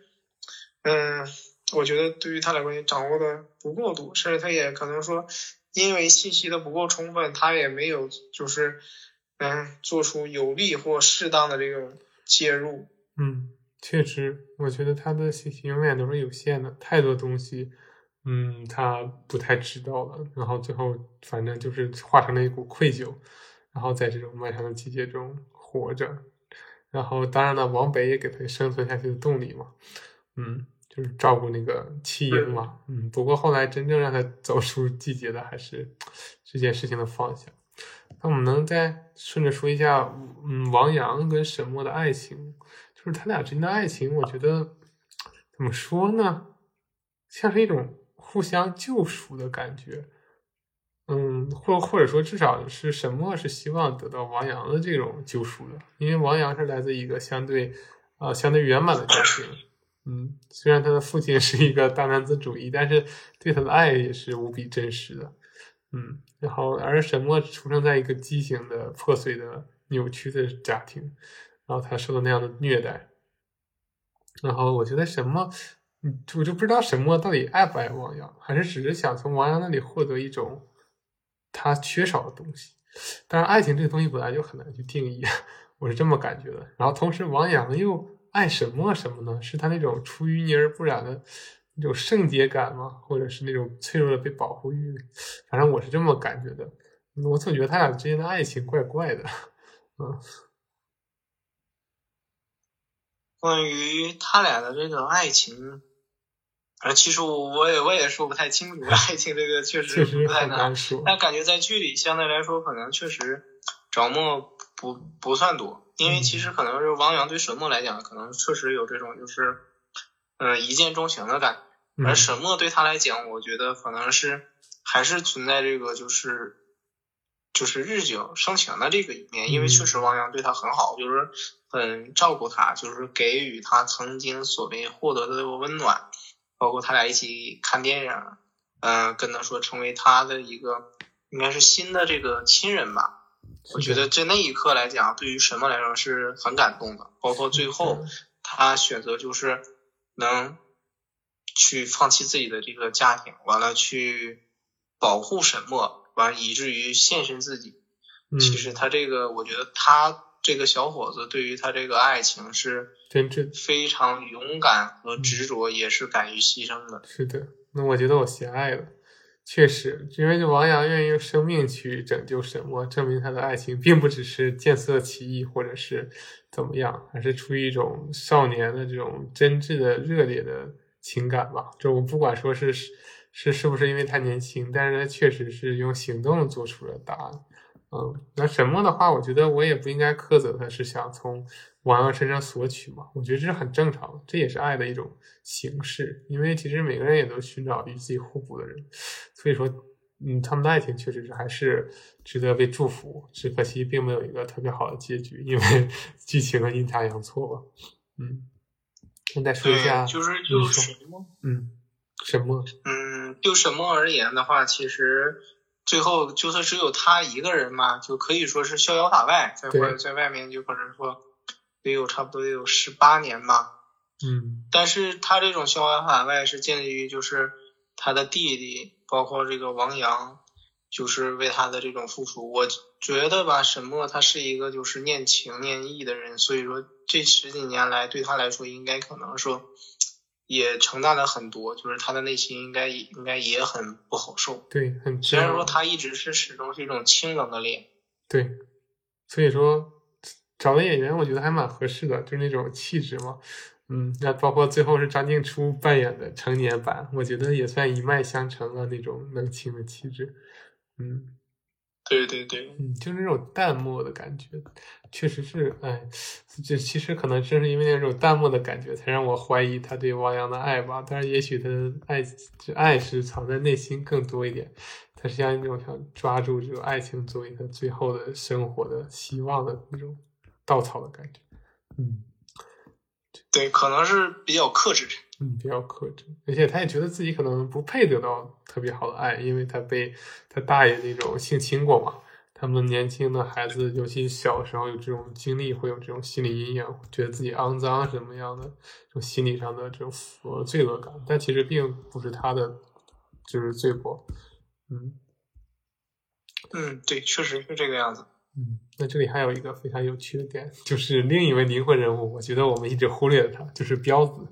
嗯，我觉得对于他俩关系掌握的不够多，甚至他也可能说因为信息的不够充分，他也没有就是。嗯，做出有利或适当的这个介入。嗯，确实，我觉得他的信息永远都是有限的，太多东西，嗯，他不太知道了。然后最后，反正就是化成了一股愧疚，然后在这种漫长的季节中活着。然后，当然了，往北也给他生存下去的动力嘛。嗯，就是照顾那个弃婴嘛。嗯，不过后来真正让他走出季节的，还是这件事情的放下。那我们能再顺着说一下，嗯，王阳跟沈墨的爱情，就是他俩之间的爱情，我觉得怎么说呢，像是一种互相救赎的感觉。嗯，或或者说，至少是沈墨是希望得到王阳的这种救赎的，因为王阳是来自一个相对啊相对圆满的家庭。嗯，虽然他的父亲是一个大男子主义，但是对他的爱也是无比真实的。嗯，然后而沈墨出生在一个畸形的、破碎的、扭曲的家庭，然后他受到那样的虐待。然后我觉得沈墨，嗯，我就不知道沈墨到底爱不爱王阳，还是只是想从王阳那里获得一种他缺少的东西。当然，爱情这个东西本来就很难去定义，*laughs* 我是这么感觉的。然后同时，王阳又爱什么什么呢？是他那种出淤泥而不染的。那种圣洁感吗？或者是那种脆弱的被保护欲？反正我是这么感觉的。我总觉得他俩之间的爱情怪怪的。嗯，关于他俩的这个爱情，啊，其实我我也我也说不太清楚。*laughs* 爱情这个确实不太难说。但感觉在剧里相对来说，可能确实着墨不不算多。因为其实可能是汪洋对沈墨来讲，可能确实有这种就是。嗯，一见钟情的感觉，而沈墨对他来讲，我觉得可能是还是存在这个就是就是日久生情的这个一面，因为确实汪洋对他很好，就是很照顾他，就是给予他曾经所谓获得的温暖，包括他俩一起看电影，嗯，跟他说成为他的一个应该是新的这个亲人吧。我觉得在那一刻来讲，对于沈墨来说是很感动的，包括最后他选择就是。能去放弃自己的这个家庭，完了去保护沈墨，完以至于献身自己。其实他这个，我觉得他这个小伙子对于他这个爱情是真挚，非常勇敢和执着，也是敢于牺牲的。是的，那我觉得我狭隘了。确实，因为这王阳愿意用生命去拯救沈墨，证明他的爱情并不只是见色起意，或者是怎么样，而是出于一种少年的这种真挚的、热烈的情感吧。就我不管说是是是不是因为他年轻，但是他确实是用行动做出了答案。嗯，那沈墨的话，我觉得我也不应该苛责他，是想从王阳身上索取嘛？我觉得这是很正常的，这也是爱的一种形式。因为其实每个人也都寻找与自己互补的人，所以说，嗯，他们的爱情确实是还是值得被祝福。只可惜并没有一个特别好的结局，因为 *laughs* 剧情的阴差阳错吧。嗯，现在说一下，就是就沈墨，嗯，沈墨，嗯，就沈墨而言的话，其实。最后就算只有他一个人嘛，就可以说是逍遥法外，在外在外面就可能说得有差不多得有十八年吧。嗯，但是他这种逍遥法外是建立于就是他的弟弟，包括这个王阳，就是为他的这种付出。我觉得吧，沈墨他是一个就是念情念义的人，所以说这十几年来对他来说应该可能说。也承担了很多，就是他的内心应该也应该也很不好受。对，很虽然说他一直是始终是一种清冷的脸。对，所以说找的演员我觉得还蛮合适的，就是那种气质嘛。嗯，那包括最后是张静初扮演的成年版，我觉得也算一脉相承了那种冷清的气质。嗯。对对对，嗯，就是那种淡漠的感觉，确实是，哎，这其实可能正是因为那种淡漠的感觉，才让我怀疑他对汪洋的爱吧。但是也许他的爱，这爱是藏在内心更多一点，他是像那种想抓住这种爱情作为他最后的生活的希望的那种稻草的感觉。嗯，对，可能是比较克制。嗯，比较克制，而且他也觉得自己可能不配得到特别好的爱，因为他被他大爷那种性侵过嘛。他们年轻的孩子，尤其小时候有这种经历，会有这种心理阴影，觉得自己肮脏什么样的，这种心理上的这种呃罪恶感。但其实并不是他的，就是罪过。嗯，嗯，对，确实是这个样子。嗯。那这里还有一个非常有趣的点，就是另一位灵魂人物，我觉得我们一直忽略了他，就是彪子，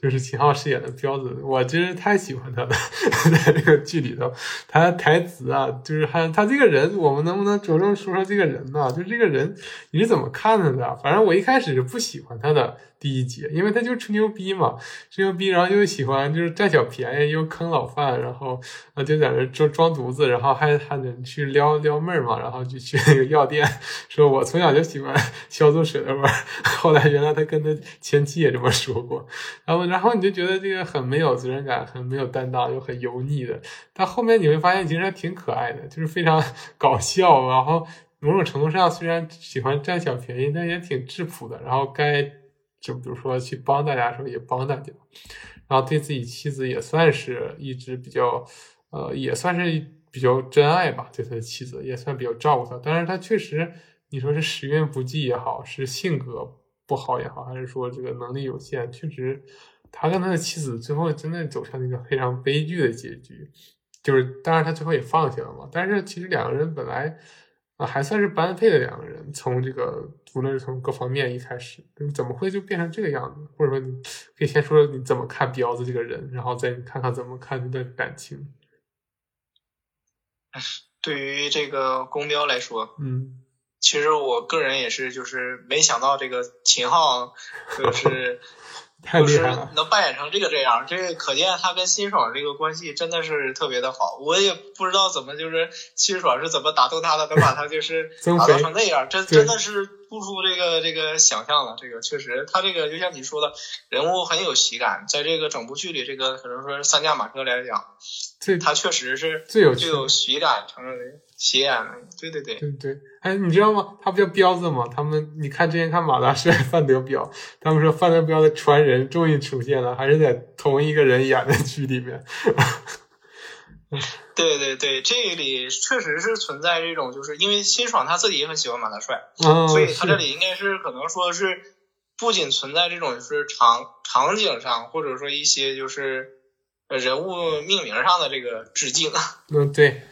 就是秦昊饰演的彪子，我真是太喜欢他了，*laughs* 在这个剧里头，他台词啊，就是还他这个人，我们能不能着重说说这个人呢？就是这个人你是怎么看他的？反正我一开始是不喜欢他的。第一集，因为他就吹牛逼嘛，吹牛逼，然后又喜欢就是占小便宜，又坑老范，然后啊就在那装装犊子，然后还还得去撩撩妹嘛，然后就去那个药店，说我从小就喜欢消毒水的味儿。后来原来他跟他前妻也这么说过，然后然后你就觉得这个很没有责任感，很没有担当，又很油腻的。但后面你会发现，其实还挺可爱的，就是非常 *laughs* 搞笑，然后某种程度上虽然喜欢占小便宜，但也挺质朴的。然后该。就比如说去帮大家的时候也帮大家，然后对自己妻子也算是一直比较，呃，也算是比较真爱吧。对他的妻子也算比较照顾他，但是他确实，你说是时运不济也好，是性格不好也好，还是说这个能力有限，确实他跟他的妻子最后真的走向了一个非常悲剧的结局。就是当然他最后也放弃了嘛，但是其实两个人本来。啊，还算是般配的两个人，从这个无论是从各方面一开始，怎么会就变成这个样子？或者说，你可以先说你怎么看彪子这个人，然后再看看怎么看这段感情。对于这个公标来说，嗯，其实我个人也是，就是没想到这个秦昊就是。就是能扮演成这个这样，这个可见他跟辛爽这个关系真的是特别的好。我也不知道怎么就是辛爽是怎么打动他的，能把他就是 *laughs* 打造成那样，真真的是不出这个这个想象了。这个确实，他这个就像你说的，人物很有喜感，在这个整部剧里，这个可能说三驾马车来讲，他确实是最有最有喜感成的。喜演的，对对对，对对，哎，你知道吗？他不叫彪子吗？他们，你看之前看马大帅、*laughs* 范德彪，他们说范德彪的传人终于出现了，还是在同一个人演的剧里面。*laughs* 对对对，这里确实是存在这种，就是因为辛爽他自己也很喜欢马大帅，所以他这里应该是可能说是不仅存在这种就是场场景上，或者说一些就是人物命名上的这个致敬。*laughs* 嗯，对。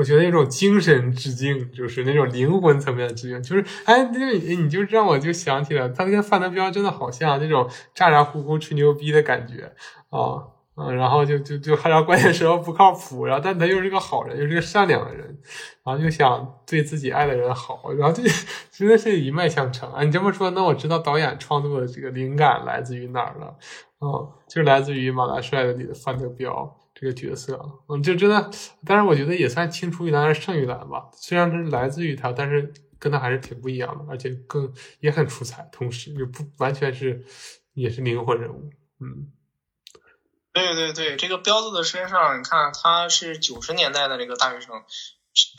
我觉得那种精神致敬，就是那种灵魂层面的致敬，就是哎，那你就让我就想起了他跟范德彪真的好像那种咋咋呼呼吹牛逼的感觉啊，嗯，然后就就就还要关键时候不靠谱，然后但他又是个好人，又是个善良的人，然后就想对自己爱的人好，然后这真的是一脉相承啊！你这么说，那我知道导演创作的这个灵感来自于哪儿了，嗯，就来自于马大帅的里的范德彪。这个角色，嗯，就真的，但是我觉得也算青出于蓝而胜于蓝吧。虽然是来自于他，但是跟他还是挺不一样的，而且更也很出彩。同时，又不完全是也是灵魂人物。嗯，对对对，这个彪子的身上，你看他是九十年代的这个大学生，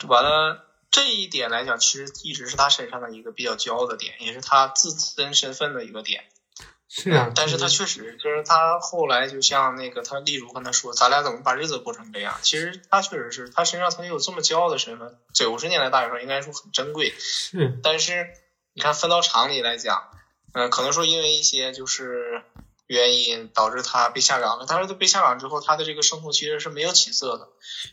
完了这一点来讲，其实一直是他身上的一个比较骄傲的点，也是他自身身份的一个点。是啊，但是他确实就是他后来就像那个他例如跟他说，咱俩怎么把日子过成这样？其实他确实是他身上曾经有这么骄傲的身份，九十年代大学生应该说很珍贵。是，但是你看分到厂里来讲，嗯，可能说因为一些就是原因导致他被下岗了。但是他被下岗之后，他的这个生活其实是没有起色的，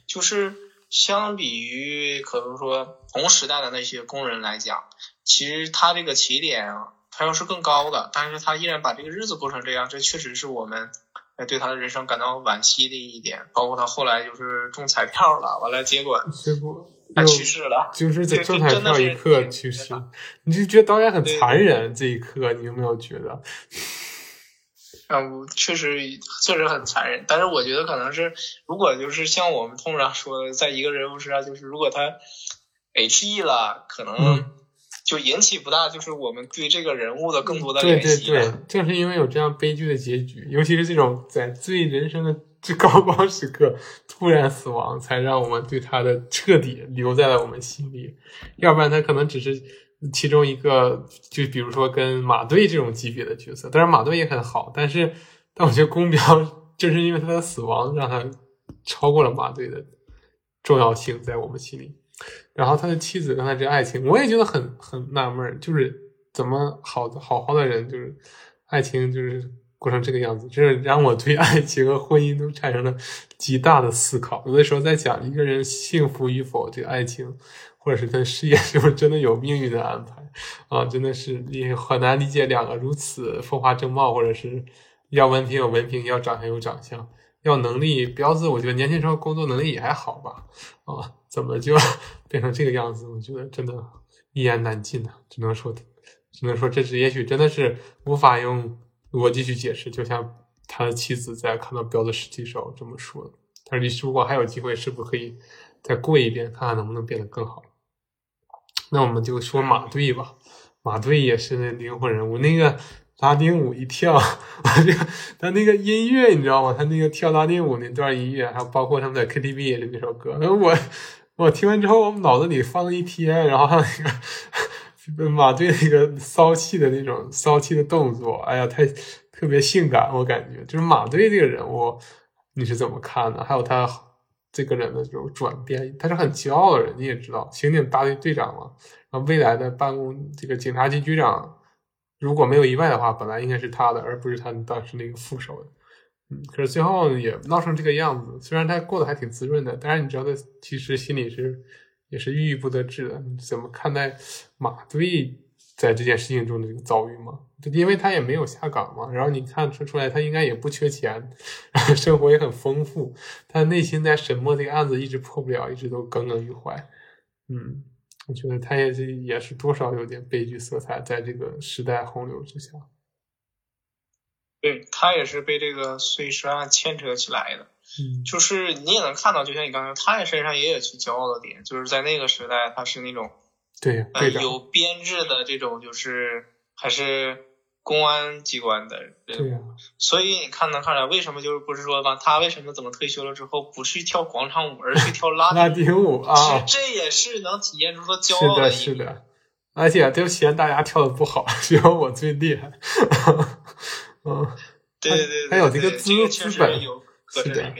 就是相比于可能说同时代的那些工人来讲，其实他这个起点啊。他要是更高的，但是他依然把这个日子过成这样，这确实是我们对他的人生感到惋惜的一点。包括他后来就是中彩票了，完了结果结果他去世了，就是在中彩票一刻去世。你就觉得导演很残忍，这一刻你有没有觉得？嗯，确实确实很残忍。但是我觉得可能是，如果就是像我们通常说的，在一个人物身上，就是如果他 H E 了，可能。就引起不大，就是我们对这个人物的更多的联系。对对对，正是因为有这样悲剧的结局，尤其是这种在最人生的最高光时刻突然死亡，才让我们对他的彻底留在了我们心里。要不然他可能只是其中一个，就比如说跟马队这种级别的角色。当然马队也很好，但是但我觉得宫彪正是因为他的死亡，让他超过了马队的重要性在我们心里。然后他的妻子跟他这爱情，我也觉得很很纳闷，就是怎么好好好的人，就是爱情就是过成这个样子，这是让我对爱情和婚姻都产生了极大的思考。有的时候在讲一个人幸福与否，这个爱情或者是他事业 *laughs* 是不是真的有命运的安排啊？真的是也很难理解两个如此风华正茂，或者是要文凭有文凭，要长相有长相，要能力彪子，我觉得年轻时候工作能力也还好吧？啊，怎么就 *laughs* 变成这个样子？我觉得真的一言难尽呢，只能说，只能说这是也许真的是无法用逻辑去解释，就像。他的妻子在看到彪子尸体时候这么说的：“他说，你如果还有机会，是不是可以再过一遍，看看能不能变得更好？”那我们就说马队吧，马队也是那灵魂人物。那个拉丁舞一跳，这 *laughs* 个他那个音乐你知道吗？他那个跳拉丁舞那段音乐，还有包括他们在 KTV 里那首歌，我我听完之后，我脑子里放了一天，然后还有那个马队那个骚气的那种骚气的动作，哎呀，太。特别性感，我感觉就是马队这个人物，你是怎么看的？还有他这个人的这种转变，他是很骄傲的人，你也知道，刑警大队队长嘛，然后未来的办公这个警察局局长，如果没有意外的话，本来应该是他的，而不是他当时那个副手的。嗯，可是最后也闹成这个样子。虽然他过得还挺滋润的，但是你知道他其实心里是也是郁郁不得志的。你怎么看待马队？在这件事情中的这个遭遇吗？因为他也没有下岗嘛，然后你看出出来，他应该也不缺钱，生活也很丰富，他内心在沈默这个案子一直破不了，一直都耿耿于怀。嗯，我觉得他也是也是多少有点悲剧色彩，在这个时代洪流之下。对他也是被这个碎尸案牵扯起来的。嗯，就是你也能看到，就像你刚才，他也身上也有其骄傲的点，就是在那个时代，他是那种。对，有编制的这种就是还是公安机关的人，所以你看能看出来，为什么就是不是说吧，他为什么怎么退休了之后不去跳广场舞，而去跳拉丁舞啊？这也是能体现出他骄傲的一面。而且都嫌大家跳的不好，*laughs* 只有我最厉害。嗯，对对对，还有这个资资本，是的。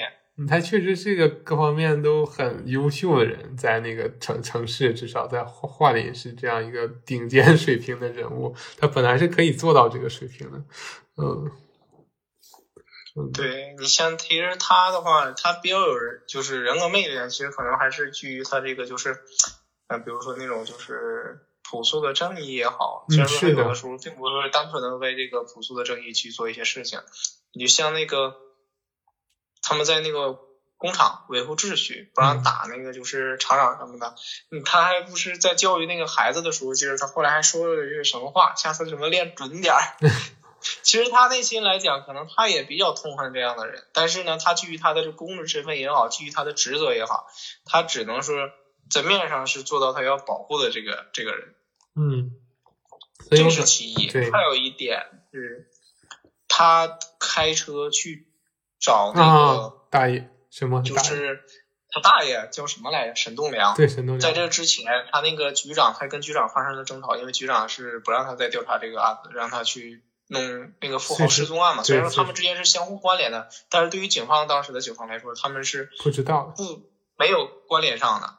他确实是一个各方面都很优秀的人，在那个城城市，至少在桦林是这样一个顶尖水平的人物。他本来是可以做到这个水平的，嗯。对你像其实他的话，他比较有人，就是人格魅力，其实可能还是基于他这个就是，嗯，比如说那种就是朴素的正义也好，其实说有的时候并不是单纯的为这个朴素的正义去做一些事情，你像那个。他们在那个工厂维护秩序，不让打那个就是厂长什么的。嗯，他还不是在教育那个孩子的时候，就是他后来还说了一句什么话，下次什么练准点儿。*laughs* 其实他内心来讲，可能他也比较痛恨这样的人，但是呢，他基于他的这公职身份也好，基于他的职责也好，他只能说在面上是做到他要保护的这个这个人。嗯，这是其一。还有一点是，他开车去。找那个大爷什么？就是他大爷叫什么来着？沈栋梁。对，沈栋梁。在这之前，他那个局长还跟局长发生了争吵，因为局长是不让他再调查这个案子，让他去弄那个富豪失踪案嘛。虽然说他们之间是相互关联的，但是对于警方当时的警方来说，他们是不知道不没有关联上的。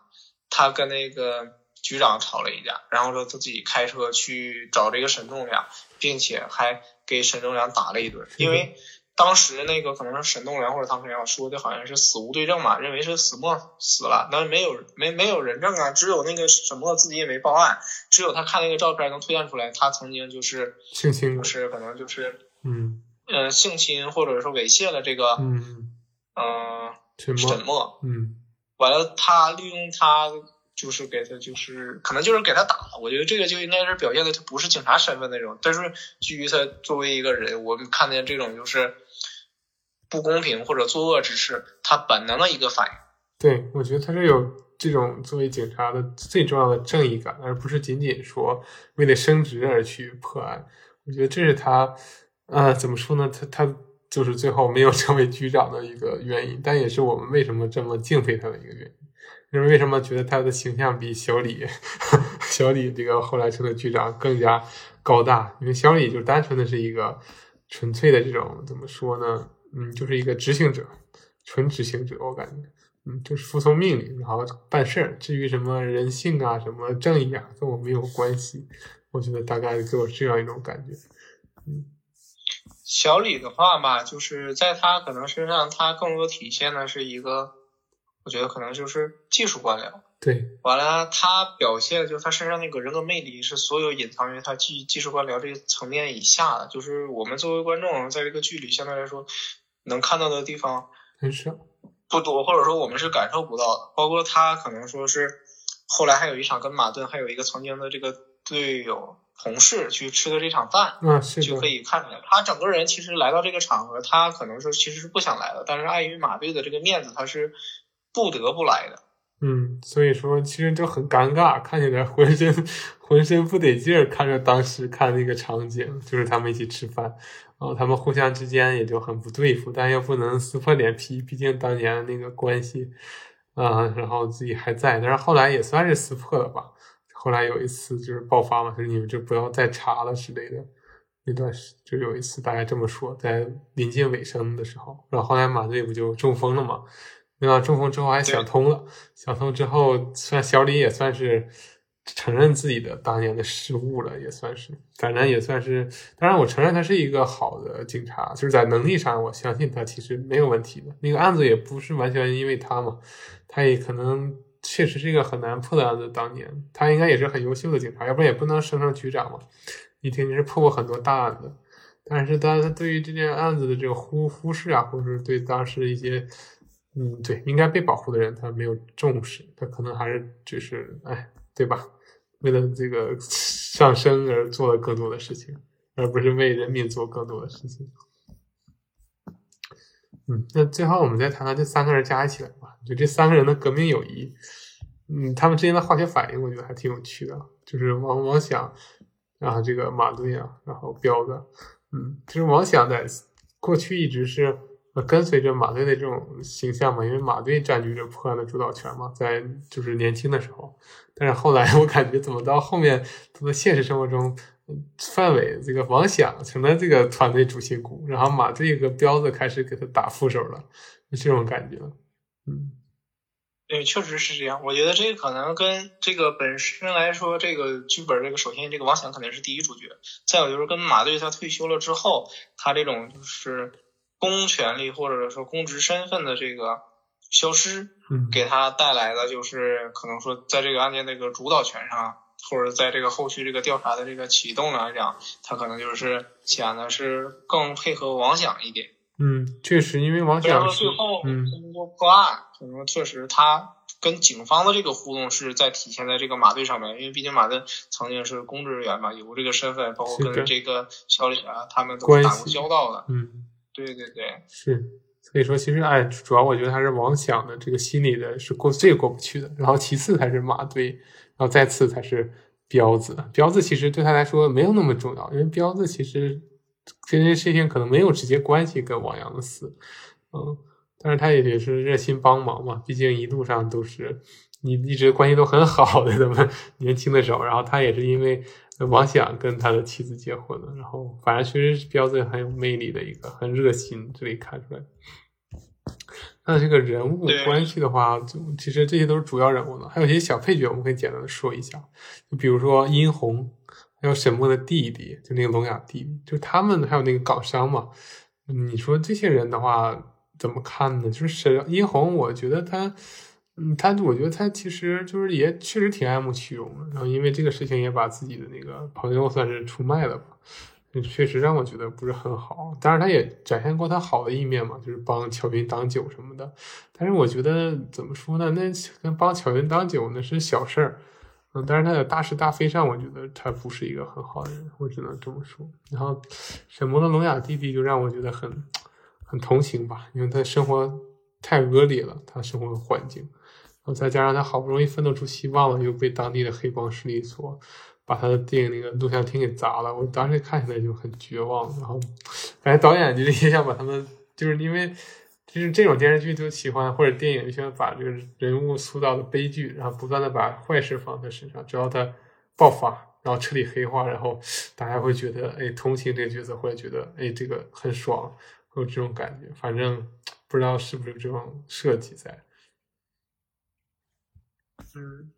他跟那个局长吵了一架，然后说自己开车去找这个沈栋梁，并且还给沈栋梁打了一顿，因为。当时那个可能是沈栋梁或者唐培阳说的好像是死无对证嘛，认为是死默死了，但是没有没没有人证啊，只有那个沈默自己也没报案，只有他看那个照片能推断出来，他曾经就是性侵，就是可能就是嗯。嗯性侵或者说猥亵了这个嗯。嗯沈默嗯，完了他利用他。就是给他，就是可能就是给他打了。我觉得这个就应该是表现的他不是警察身份那种，但是基于他作为一个人，我们看见这种就是不公平或者作恶之事，他本能的一个反应。对，我觉得他是有这种作为警察的最重要的正义感，而不是仅仅说为了升职而去破案。我觉得这是他，呃，怎么说呢？他他就是最后没有成为局长的一个原因，但也是我们为什么这么敬佩他的一个原因。就是为什么觉得他的形象比小李，*laughs* 小李这个后来成了局长更加高大？因为小李就单纯的是一个纯粹的这种怎么说呢？嗯，就是一个执行者，纯执行者，我感觉，嗯，就是服从命令，然后办事儿。至于什么人性啊，什么正义啊，跟我没有关系。我觉得大概给我这样一种感觉。嗯，小李的话吧，就是在他可能身上，他更多体现的是一个。我觉得可能就是技术官僚，对，完了他表现就是他身上那个人格魅力是所有隐藏于他技技术官僚这个层面以下的，就是我们作为观众在这个剧里相对来说能看到的地方很少，不多，或者说我们是感受不到的。包括他可能说是后来还有一场跟马顿还有一个曾经的这个队友。同事去吃的这场饭，嗯，是就可以看出来，他整个人其实来到这个场合，他可能说其实是不想来的，但是碍于马队的这个面子，他是不得不来的。嗯，所以说其实就很尴尬，看起来浑身浑身不得劲儿，看着当时看那个场景，就是他们一起吃饭，然后他们互相之间也就很不对付，但又不能撕破脸皮，毕竟当年那个关系，啊，然后自己还在，但是后来也算是撕破了吧。后来有一次就是爆发嘛，说你们就不要再查了之类的。那段时就有一次大概这么说，在临近尾声的时候，然后后来马队不就中风了嘛？对吧？中风之后还想通了，想通之后，算小李也算是承认自己的当年的失误了，也算是，反正也算是。当然，我承认他是一个好的警察，就是在能力上，我相信他其实没有问题的。那个案子也不是完全因为他嘛，他也可能。确实是一个很难破的案子。当年他应该也是很优秀的警察，要不然也不能升上局长嘛。一听是破过很多大案子，但是他对于这件案子的这个忽忽视啊，或者是对当时一些嗯，对应该被保护的人，他没有重视，他可能还是只是哎，对吧？为了这个 *laughs* 上升而做了更多的事情，而不是为人民做更多的事情。嗯，那最后我们再谈谈这三个人加起来吧。就这三个人的革命友谊，嗯，他们之间的化学反应，我觉得还挺有趣的。就是王王想，然后这个马队啊，然后彪子，嗯，就是王想在过去一直是跟随着马队的这种形象嘛，因为马队占据着破案的主导权嘛，在就是年轻的时候。但是后来 *laughs* 我感觉，怎么到后面，他的现实生活中。范伟这个王想成了这个团队主心骨，然后马队和彪子开始给他打副手了，就这种感觉。嗯，对，确实是这样。我觉得这个可能跟这个本身来说，这个剧本这个首先这个王想肯定是第一主角，再有就是跟马队他退休了之后，他这种就是公权力或者说公职身份的这个消失，给他带来的就是可能说在这个案件这个主导权上。或者在这个后续这个调查的这个启动来讲，他可能就是显得是更配合王想一点。嗯，确实，因为王想最后通过破案，可能确实他跟警方的这个互动是在体现在这个马队上面，因为毕竟马队曾经是公职人员嘛，有这个身份，包括跟这个小李啊他们都打过交道的。嗯，对对对，是。所以说，其实哎，主要我觉得还是王想的这个心理的是过最过不去的，然后其次才是马队。然后再次才是彪子，彪子其实对他来说没有那么重要，因为彪子其实这件事情可能没有直接关系跟王阳的死，嗯，但是他也也是热心帮忙嘛，毕竟一路上都是你一直关系都很好的，他们年轻的时候，然后他也是因为王想跟他的妻子结婚了，然后反正确实是彪子很有魅力的一个，很热心，这里看出来。那这个人物关系的话，就其实这些都是主要人物了，还有一些小配角，我们可以简单的说一下。就比如说殷红，还有沈墨的弟弟，就那个聋哑弟弟，就他们还有那个港商嘛。你说这些人的话怎么看呢？就是沈殷红，我觉得他，嗯，他我觉得他其实就是也确实挺爱慕虚荣的，然后因为这个事情也把自己的那个朋友算是出卖了吧。确实让我觉得不是很好，当然他也展现过他好的一面嘛，就是帮乔云挡酒什么的。但是我觉得怎么说呢？那跟帮乔云挡酒那是小事儿，嗯，但是他在大是大非上，我觉得他不是一个很好的人，我只能这么说。然后沈墨的聋哑弟弟就让我觉得很很同情吧，因为他生活太恶劣了，他生活的环境，然后再加上他好不容易奋斗出希望了，又被当地的黑帮势力所。把他的电影那个录像厅给砸了，我当时看起来就很绝望。然后，感觉导演就是也想把他们，就是因为就是这种电视剧都喜欢，或者电影喜欢把这个人物塑造的悲剧，然后不断的把坏事放在身上，只要他爆发，然后彻底黑化，然后大家会觉得哎同情这个角色，或者觉得哎这个很爽，会有这种感觉。反正不知道是不是这种设计在。嗯。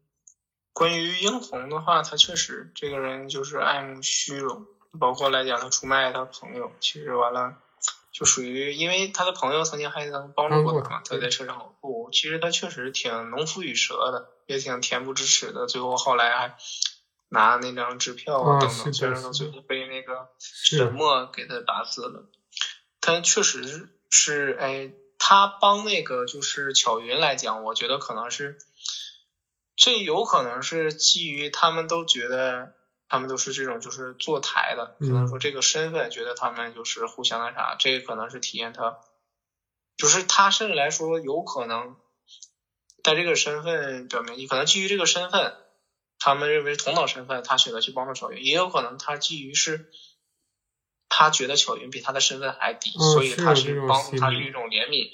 关于殷红的话，他确实这个人就是爱慕虚荣，包括来讲他出卖他朋友，其实完了就属于因为他的朋友曾经还能帮助过他嘛，他在车上不，其实他确实挺农夫与蛇的，也挺恬不知耻的。最后后来还拿那张支票啊等等，虽然到最后被那个沈墨给他打死了，但确实是哎，他帮那个就是巧云来讲，我觉得可能是这有可能是基于他们都觉得。他们都是这种，就是坐台的，可能说这个身份，觉得他们就是互相那啥，这个可能是体现他，就是他甚至来说，有可能在这个身份表明，你可能基于这个身份，他们认为同等身份，他选择去帮助小云，也有可能他基于是，他觉得巧云比他的身份还低，所以他是帮助他是一种怜悯。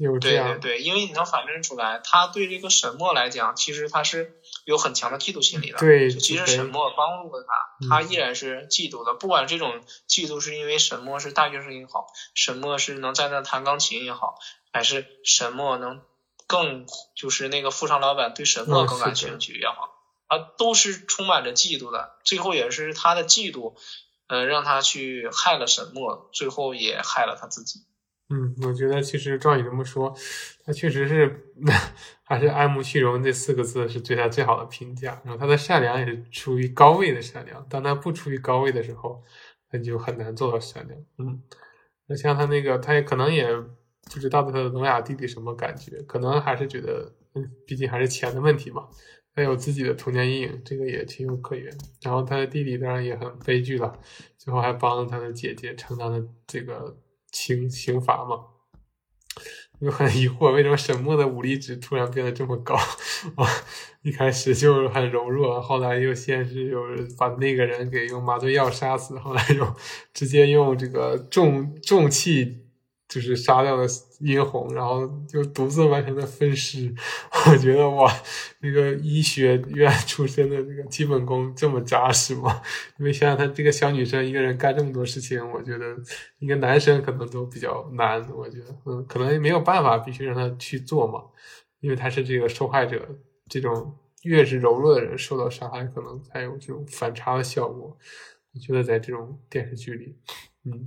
对对对，因为你能反证出来，他对这个沈墨来讲，其实他是有很强的嫉妒心理的。对，其实沈墨帮助了他，他依然是嫉妒的。不管这种嫉妒是因为沈墨是大学生也好，沈墨是能在那弹钢琴也好，还是沈墨能更就是那个富商老板对沈墨更感兴趣也好，他都是充满着嫉妒的。最后也是他的嫉妒，呃，让他去害了沈墨，最后也害了他自己。嗯，我觉得其实照你这么说，他确实是 *laughs* 还是爱慕虚荣这四个字是对他最好的评价。然后他的善良也是处于高位的善良，当他不处于高位的时候，那就很难做到善良。嗯，那像他那个，他也可能也不知道他的聋哑弟弟什么感觉，可能还是觉得，嗯，毕竟还是钱的问题嘛。他有自己的童年阴影，这个也情有可原。然后他的弟弟当然也很悲剧了，最后还帮他的姐姐承担了这个。刑刑罚嘛，就很疑惑为什么沈墨的武力值突然变得这么高啊？一开始就很柔弱，后来又先是有人把那个人给用麻醉药杀死，后来又直接用这个重重器。就是杀掉了殷红，然后就独自完成了分尸。我觉得哇，那个医学院出身的这个基本功这么扎实吗？因为想想她这个小女生一个人干这么多事情，我觉得一个男生可能都比较难。我觉得，嗯，可能也没有办法，必须让他去做嘛，因为他是这个受害者。这种越是柔弱的人受到伤害，可能才有这种反差的效果。我觉得在这种电视剧里，嗯。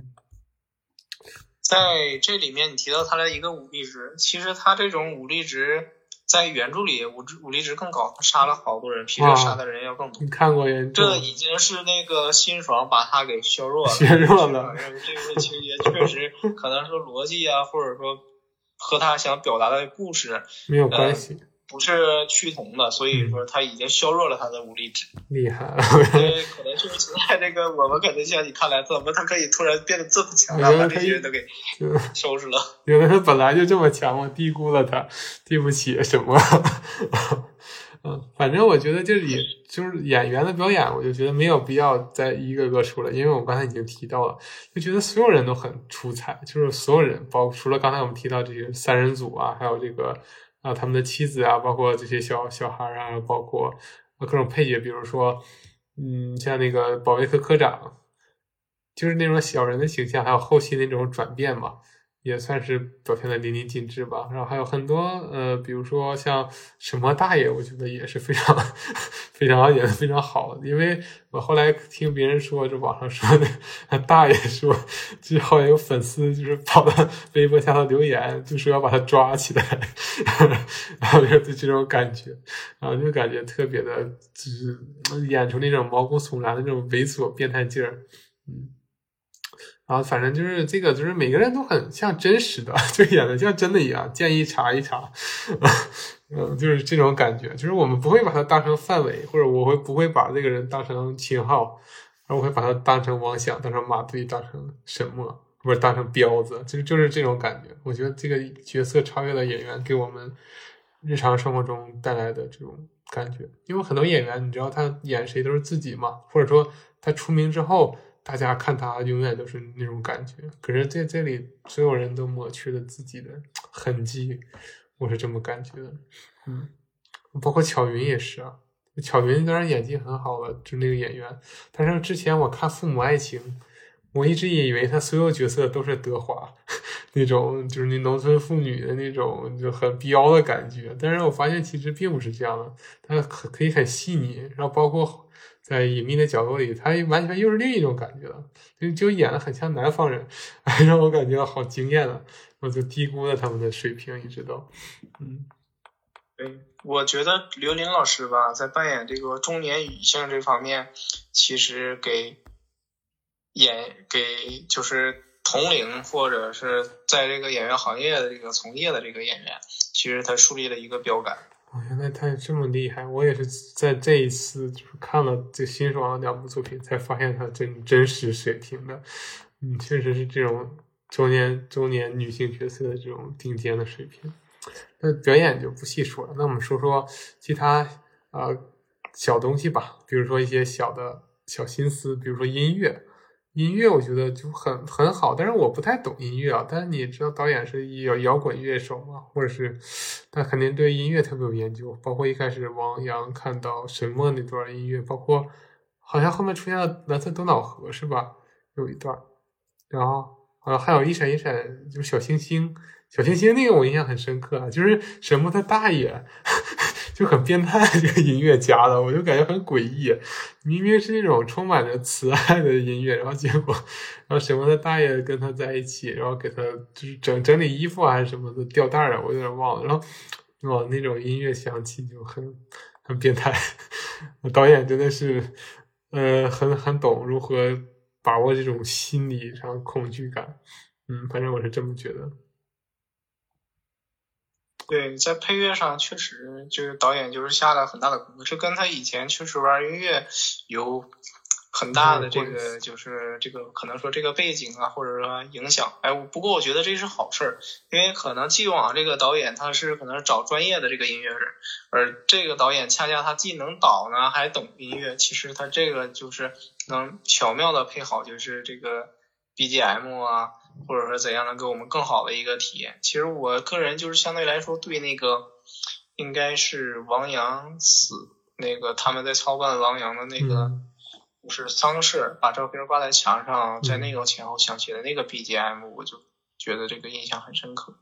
在这里面，你提到他的一个武力值，其实他这种武力值在原著里武武力值更高，他杀了好多人，比这杀的人要更多。你看过这已经是那个辛爽把他给削弱了。削弱了。这个情节确实可能说逻辑啊，或者说和他想表达的故事没有关系。不是趋同的，所以说他已经削弱了他的武力值。厉害，因为可能就是在这个我们可能像你看来，怎么他可以突然变得这么强，把这些人都给 *laughs* 收拾了？有的人本来就这么强，我低估了他，对不起什么？*laughs* 嗯，反正我觉得这里就是演员的表演，我就觉得没有必要再一个个说了，因为我刚才已经提到了，就觉得所有人都很出彩，就是所有人，包除了刚才我们提到这些三人组啊，还有这个。啊，他们的妻子啊，包括这些小小孩啊，包括各种配角，比如说，嗯，像那个保卫科科长，就是那种小人的形象，还有后期那种转变嘛。也算是表现的淋漓尽致吧，然后还有很多呃，比如说像什么大爷，我觉得也是非常 *laughs* 非常演的非常好。因为我后来听别人说，这网上说的大爷说，之后有粉丝就是跑到微博下头留言，就说要把他抓起来，*laughs* 然后就这种感觉，然后就感觉特别的，就是演出那种毛骨悚然的那种猥琐变态劲儿，嗯。然后反正就是这个，就是每个人都很像真实的，*laughs* 就演的像真的一样。建议查一查，*laughs* 嗯，就是这种感觉。就是我们不会把他当成范伟，或者我会不会把这个人当成秦昊，而我会把他当成王响，当成马队，当成沈墨，不是当成彪子，就是就是这种感觉。我觉得这个角色超越了演员给我们日常生活中带来的这种感觉。因为很多演员，你知道他演谁都是自己嘛，或者说他出名之后。大家看他永远都是那种感觉，可是在这里所有人都抹去了自己的痕迹，我是这么感觉的。嗯，包括巧云也是啊，巧云当然演技很好了，就那个演员。但是之前我看《父母爱情》，我一直以为他所有角色都是德华那种，就是那农村妇女的那种就很彪的感觉。但是我发现其实并不是这样的，他可可以很细腻，然后包括。在隐秘的角落里，他完全又是另一种感觉了，就就演的很像南方人，*laughs* 让我感觉好惊艳啊！我就低估了他们的水平，一直都，嗯，对，我觉得刘琳老师吧，在扮演这个中年女性这方面，其实给演给就是同龄或者是在这个演员行业的这个从业的这个演员，其实他树立了一个标杆。哦，原来他这么厉害！我也是在这一次就是看了这新爽两部作品，才发现他真真实水平的，嗯，确实是这种。中年中年女性角色的这种顶尖的水平，那表演就不细说了。那我们说说其他啊小东西吧，比如说一些小的小心思，比如说音乐。音乐我觉得就很很好，但是我不太懂音乐啊。但是你知道导演是摇摇滚乐手嘛，或者是他肯定对音乐特别有研究。包括一开始王阳看到什么那段音乐，包括好像后面出现了蓝色多瑙河是吧？有一段，然后。好像，还有一闪一闪，就是小星星，小星星那个我印象很深刻，就是什么他大爷，就很变态，这个音乐加的，我就感觉很诡异。明明是那种充满着慈爱的音乐，然后结果，然后什么他大爷跟他在一起，然后给他就是整整理衣服还是什么的吊带啊，我有点忘了。然后，哇，那种音乐响起就很很变态。导演真的是，呃，很很懂如何。把握这种心理上恐惧感，嗯，反正我是这么觉得。对，在配乐上确实就是导演就是下了很大的功夫，这跟他以前确实玩音乐有。很大的这个就是这个可能说这个背景啊，或者说影响，哎，不过我觉得这是好事儿，因为可能既往这个导演他是可能找专业的这个音乐人，而这个导演恰恰他既能导呢，还懂音乐，其实他这个就是能巧妙的配好，就是这个 BGM 啊，或者说怎样能给我们更好的一个体验。其实我个人就是相对来说对那个应该是王阳死那个他们在操办王阳的那个。就是丧事，把照片挂在墙上，在那个前后响起的那个 BGM，我就觉得这个印象很深刻。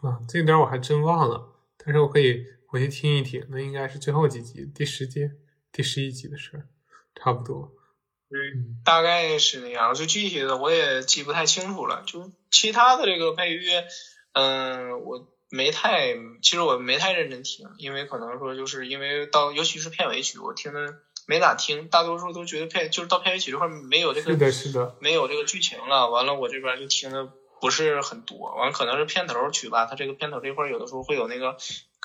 啊，这点我还真忘了，但是我可以回去听一听。那应该是最后几集，第十集、第十一集的事儿，差不多。嗯，大概是那样。就具体的我也记不太清楚了。就其他的这个配乐，嗯，我没太，其实我没太认真听，因为可能说就是因为到，尤其是片尾曲，我听的。没咋听，大多数都觉得片就是到片尾曲这块没有这个，是的，是的，没有这个剧情了。完了，我这边就听的不是很多。完了，可能是片头曲吧，它这个片头这块有的时候会有那个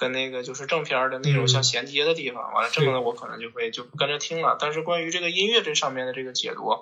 跟那个就是正片的内容相衔接的地方。完了，这个呢，我可能就会就跟着听了。但是关于这个音乐这上面的这个解读。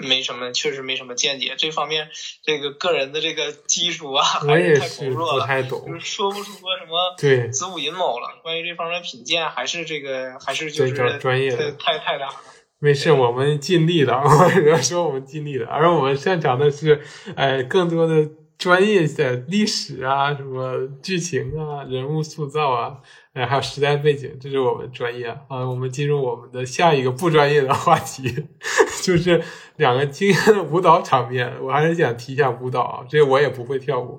没什么，确实没什么见解。这方面，这个个人的这个基础啊，还是太薄弱了，就是说不出个什么对子午寅卯了。关于这方面品鉴，还是这个，还是就是专业的，太太大了。没事，我们尽力的。*laughs* 我只能说我们尽力的，而我们擅长的是，哎，更多的专业的历史啊，什么剧情啊，人物塑造啊。哎，还有时代背景，这是我们专业啊。我们进入我们的下一个不专业的话题，*laughs* 就是两个惊艳的舞蹈场面。我还是想提一下舞蹈啊，这我也不会跳舞，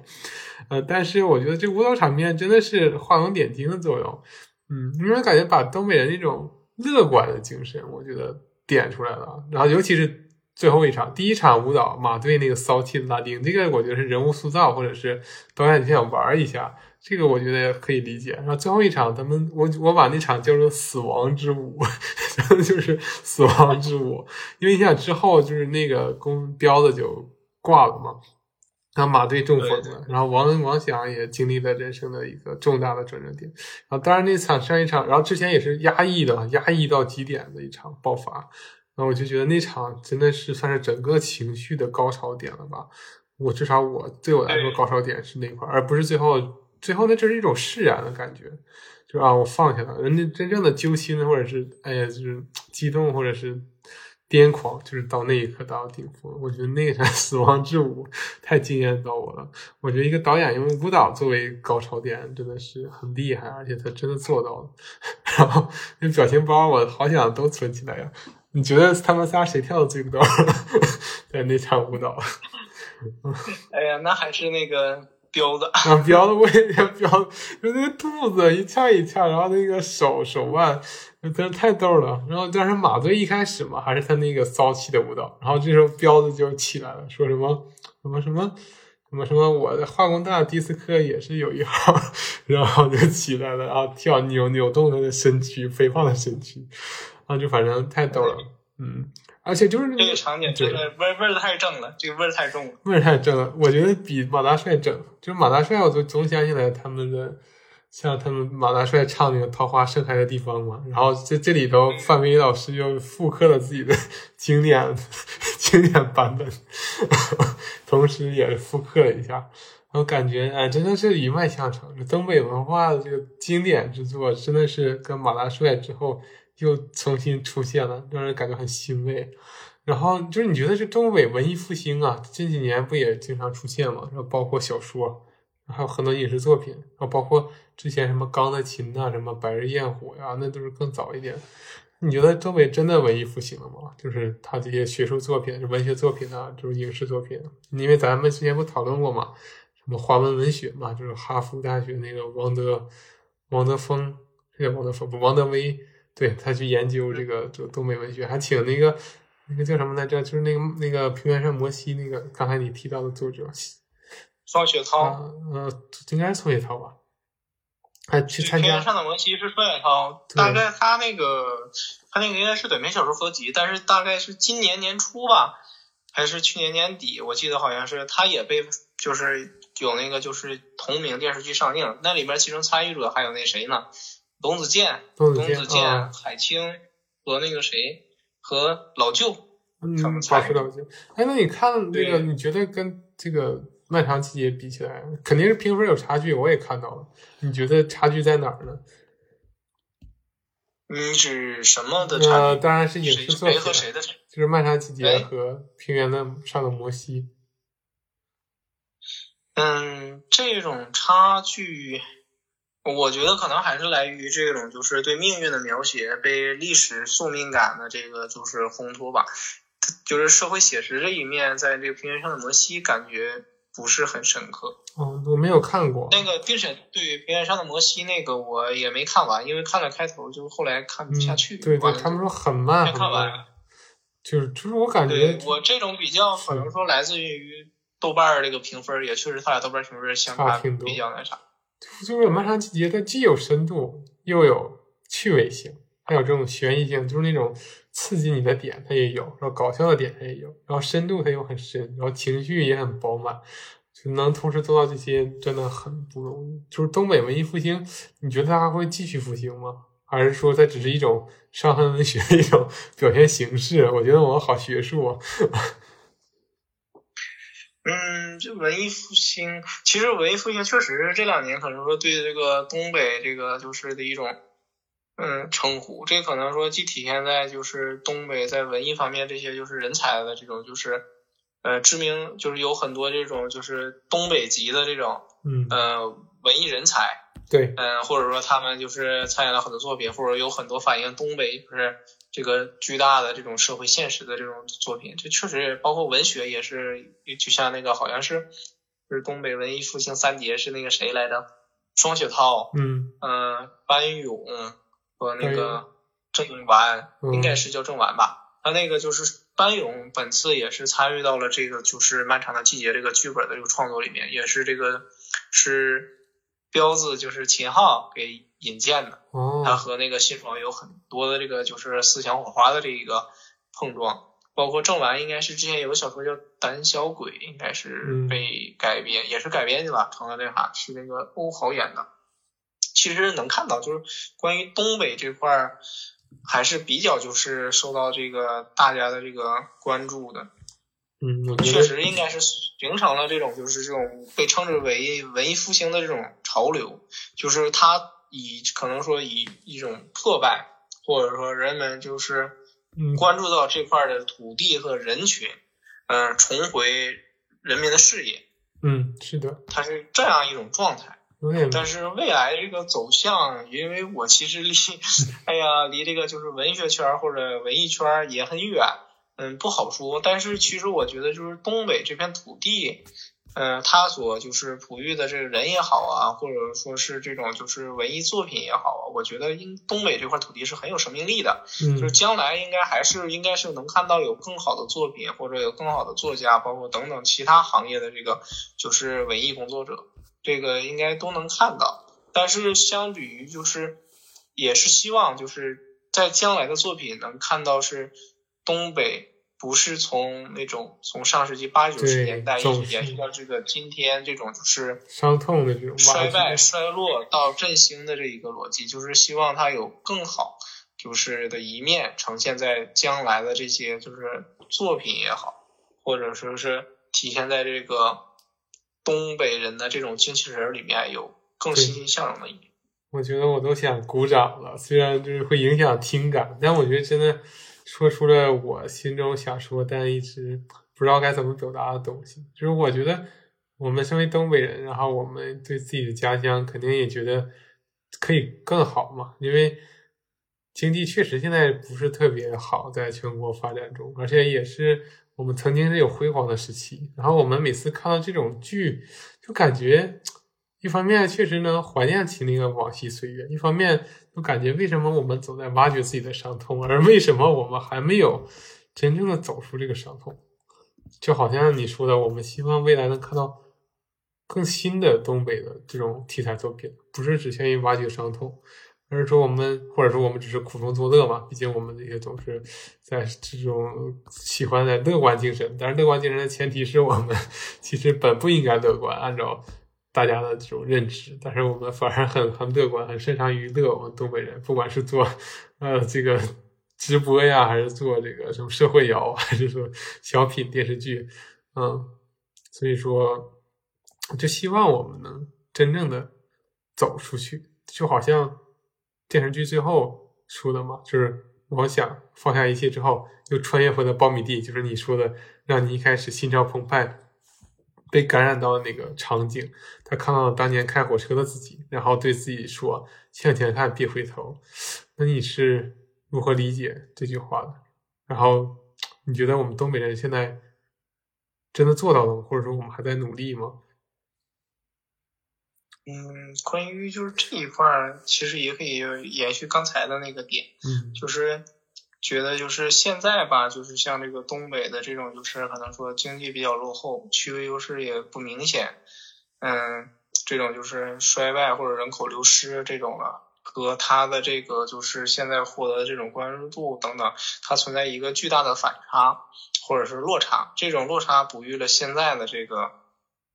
呃，但是我觉得这舞蹈场面真的是画龙点睛的作用。嗯，因为感觉把东北人那种乐观的精神，我觉得点出来了。然后尤其是最后一场，第一场舞蹈马队那个骚气的拉丁，这个我觉得是人物塑造，或者是导演就想玩一下。这个我觉得可以理解。然后最后一场，他们我我把那场叫做“死亡之舞”，*laughs* 就是死亡之舞。因为你想之后就是那个公彪子就挂了嘛，然后马队中风了，然后王王响也经历了人生的一个重大的转折点。然后当然那场上一场，然后之前也是压抑的，压抑到极点的一场爆发。然后我就觉得那场真的是算是整个情绪的高潮点了吧。我至少我对我来说高潮点是那块，而不是最后。最后，那这是一种释然的感觉，就啊，我放下了。人家真正的揪心，或者是哎呀，就是 *tsk* 激动，或者是癫狂，就是到那一刻达到顶峰。我觉得那场 *laughs* 死亡之舞太惊艳到我了。我觉得一个导演用舞蹈作为高潮点，真的是很厉害，而且他真的做到了。*laughs* 然后那表情包，我好想都存起来呀。你觉得他们仨谁跳的最高？*laughs* 在那场舞蹈？*laughs* 哎呀，那还是那个。彪子 *laughs* 啊，彪子我也彪，就那个肚子一翘一翘，然后那个手手腕，真的太逗了。然后但是马队一开始嘛，还是他那个骚气的舞蹈，然后这时候彪子就起来了，说什么什么什么什么什么，我的化工大迪斯科也是有一号，然后就起来了，然后跳扭扭动他的身躯，肥胖的身躯，然后就反正太逗了，嗯。而且就是那个场景，真的味味儿太正了，这个味儿太重了，味儿太正了。我觉得比马大帅正，就是马大帅，我就总想起来他们的，像他们马大帅唱那个《桃花盛开的地方》嘛。然后这这里头，范伟老师又复刻了自己的 *laughs* 经典经典版本，*laughs* 同时也复刻了一下。我感觉哎，真的是一脉相承，这东北文化的这个经典之作，真的是跟马大帅之后。又重新出现了，让人感觉很欣慰。然后就是你觉得这东北文艺复兴啊，近几年不也经常出现吗？然后包括小说，还有很多影视作品，然后包括之前什么《钢的琴》呐，什么《白日焰火》呀，那都是更早一点。你觉得东北真的文艺复兴了吗？就是他这些学术作品、文学作品啊，就是影视作品。因为咱们之前不讨论过嘛，什么华文文学嘛，就是哈佛大学那个王德王德峰，是叫王德峰不？王德威。对他去研究这个就东北文学，还请那个那个叫什么来着？就是那个那个平原上摩西那个刚才你提到的作者双雪涛，呃，应该是双雪涛吧？还去参加平原上的摩西是双雪涛，大概他那个他那个应该是短篇小说合集，但是大概是今年年初吧，还是去年年底？我记得好像是他也被就是有那个就是同名电视剧上映，那里面其中参与者还有那谁呢？董子健、董子健、海清和那个谁和老舅，嗯，保持老舅。哎，那你看那个，你觉得跟这个《漫长季节》比起来，肯定是评分有差距。我也看到了，你觉得差距在哪儿呢？你指什么的差距？当然是影视作品和谁的？就是《漫长季节》和《平原的上的摩西》。嗯，这种差距。我觉得可能还是来于这种，就是对命运的描写，被历史宿命感的这个就是烘托吧。就是社会写实这一面，在这个平原上的摩西感觉不是很深刻。哦，我没有看过那个，并且对平原上的摩西那个我也没看完，因为看了开头就后来看不下去。对对，他们说很慢没看完。就是就是我感觉，我这种比较可能说来自于豆瓣这个评分，也确实他俩豆瓣评分相差比较那啥。就是《漫长季节》，它既有深度，又有趣味性，还有这种悬疑性，就是那种刺激你的点，它也有；然后搞笑的点，它也有；然后深度它又很深，然后情绪也很饱满，就能同时做到这些，真的很不容易。就是东北文艺复兴，你觉得它还会继续复兴吗？还是说它只是一种伤痕文学的一种表现形式？我觉得我们好学术啊。嗯，这文艺复兴，其实文艺复兴确实这两年可能说对这个东北这个就是的一种嗯称呼，这可能说既体现在就是东北在文艺方面这些就是人才的这种就是呃知名，就是有很多这种就是东北籍的这种嗯呃文艺人才。对，嗯，或者说他们就是参演了很多作品，或者有很多反映东北就是这个巨大的这种社会现实的这种作品，这确实包括文学也是，就像那个好像是，就是东北文艺复兴三杰是那个谁来着？双雪涛，嗯嗯，班勇和那个郑完，应该是叫郑完吧？他那个就是班勇，本次也是参与到了这个就是漫长的季节这个剧本的这个创作里面，也是这个是。彪子就是秦昊给引荐的，他和那个辛爽有很多的这个就是思想火花的这一个碰撞，包括郑完应该是之前有个小说叫《胆小鬼》，应该是被改编，也是改编的吧，成了那啥，是那个欧豪演的。其实能看到，就是关于东北这块儿还是比较就是受到这个大家的这个关注的。嗯，确实应该是形成了这种，就是这种被称之为文艺复兴的这种潮流，就是它以可能说以一种破败，或者说人们就是关注到这块的土地和人群，嗯，重回人民的视野。嗯，是的，它是这样一种状态。但是未来这个走向，因为我其实离，*laughs* 哎呀，离这个就是文学圈或者文艺圈也很远。嗯，不好说，但是其实我觉得就是东北这片土地，嗯，它所就是哺育的这个人也好啊，或者说是这种就是文艺作品也好啊，我觉得应东北这块土地是很有生命力的，就是将来应该还是应该是能看到有更好的作品，或者有更好的作家，包括等等其他行业的这个就是文艺工作者，这个应该都能看到。但是相比于就是也是希望就是在将来的作品能看到是东北。不是从那种从上世纪八九十年代一直延续到这个今天这种就是伤痛的这种衰败衰落到振兴的这一个逻辑，就是希望它有更好就是的一面呈现在将来的这些就是作品也好，或者说是体现在这个东北人的这种精气神里面有更欣欣向荣的一面。我觉得我都想鼓掌了，虽然就是会影响听感，但我觉得真的。说出了我心中想说但一直不知道该怎么表达的东西，就是我觉得我们身为东北人，然后我们对自己的家乡肯定也觉得可以更好嘛，因为经济确实现在不是特别好，在全国发展中，而且也是我们曾经是有辉煌的时期，然后我们每次看到这种剧，就感觉。一方面确实能怀念起那个往昔岁月，一方面又感觉为什么我们总在挖掘自己的伤痛，而为什么我们还没有真正的走出这个伤痛？就好像你说的，我们希望未来能看到更新的东北的这种题材作品，不是只限于挖掘伤痛，而是说我们或者说我们只是苦中作乐嘛。毕竟我们这些总是在这种喜欢的乐观精神，但是乐观精神的前提是我们 *laughs* 其实本不应该乐观，按照。大家的这种认知，但是我们反而很很乐观，很擅长于乐。我们东北人，不管是做呃这个直播呀，还是做这个什么社会摇，还是说小品电视剧，嗯，所以说就希望我们能真正的走出去，就好像电视剧最后说的嘛，就是我想放下一切之后，又穿越回了苞米地，就是你说的，让你一开始心潮澎湃。被感染到的那个场景，他看到了当年开火车的自己，然后对自己说：“向前看，别回头。”那你是如何理解这句话的？然后你觉得我们东北人现在真的做到了吗？或者说我们还在努力吗？嗯，关于就是这一块儿，其实也可以延续刚才的那个点，嗯，就是。觉得就是现在吧，就是像这个东北的这种，就是可能说经济比较落后，区位优势也不明显，嗯，这种就是衰败或者人口流失这种了，和它的这个就是现在获得的这种关注度等等，它存在一个巨大的反差或者是落差，这种落差哺育了现在的这个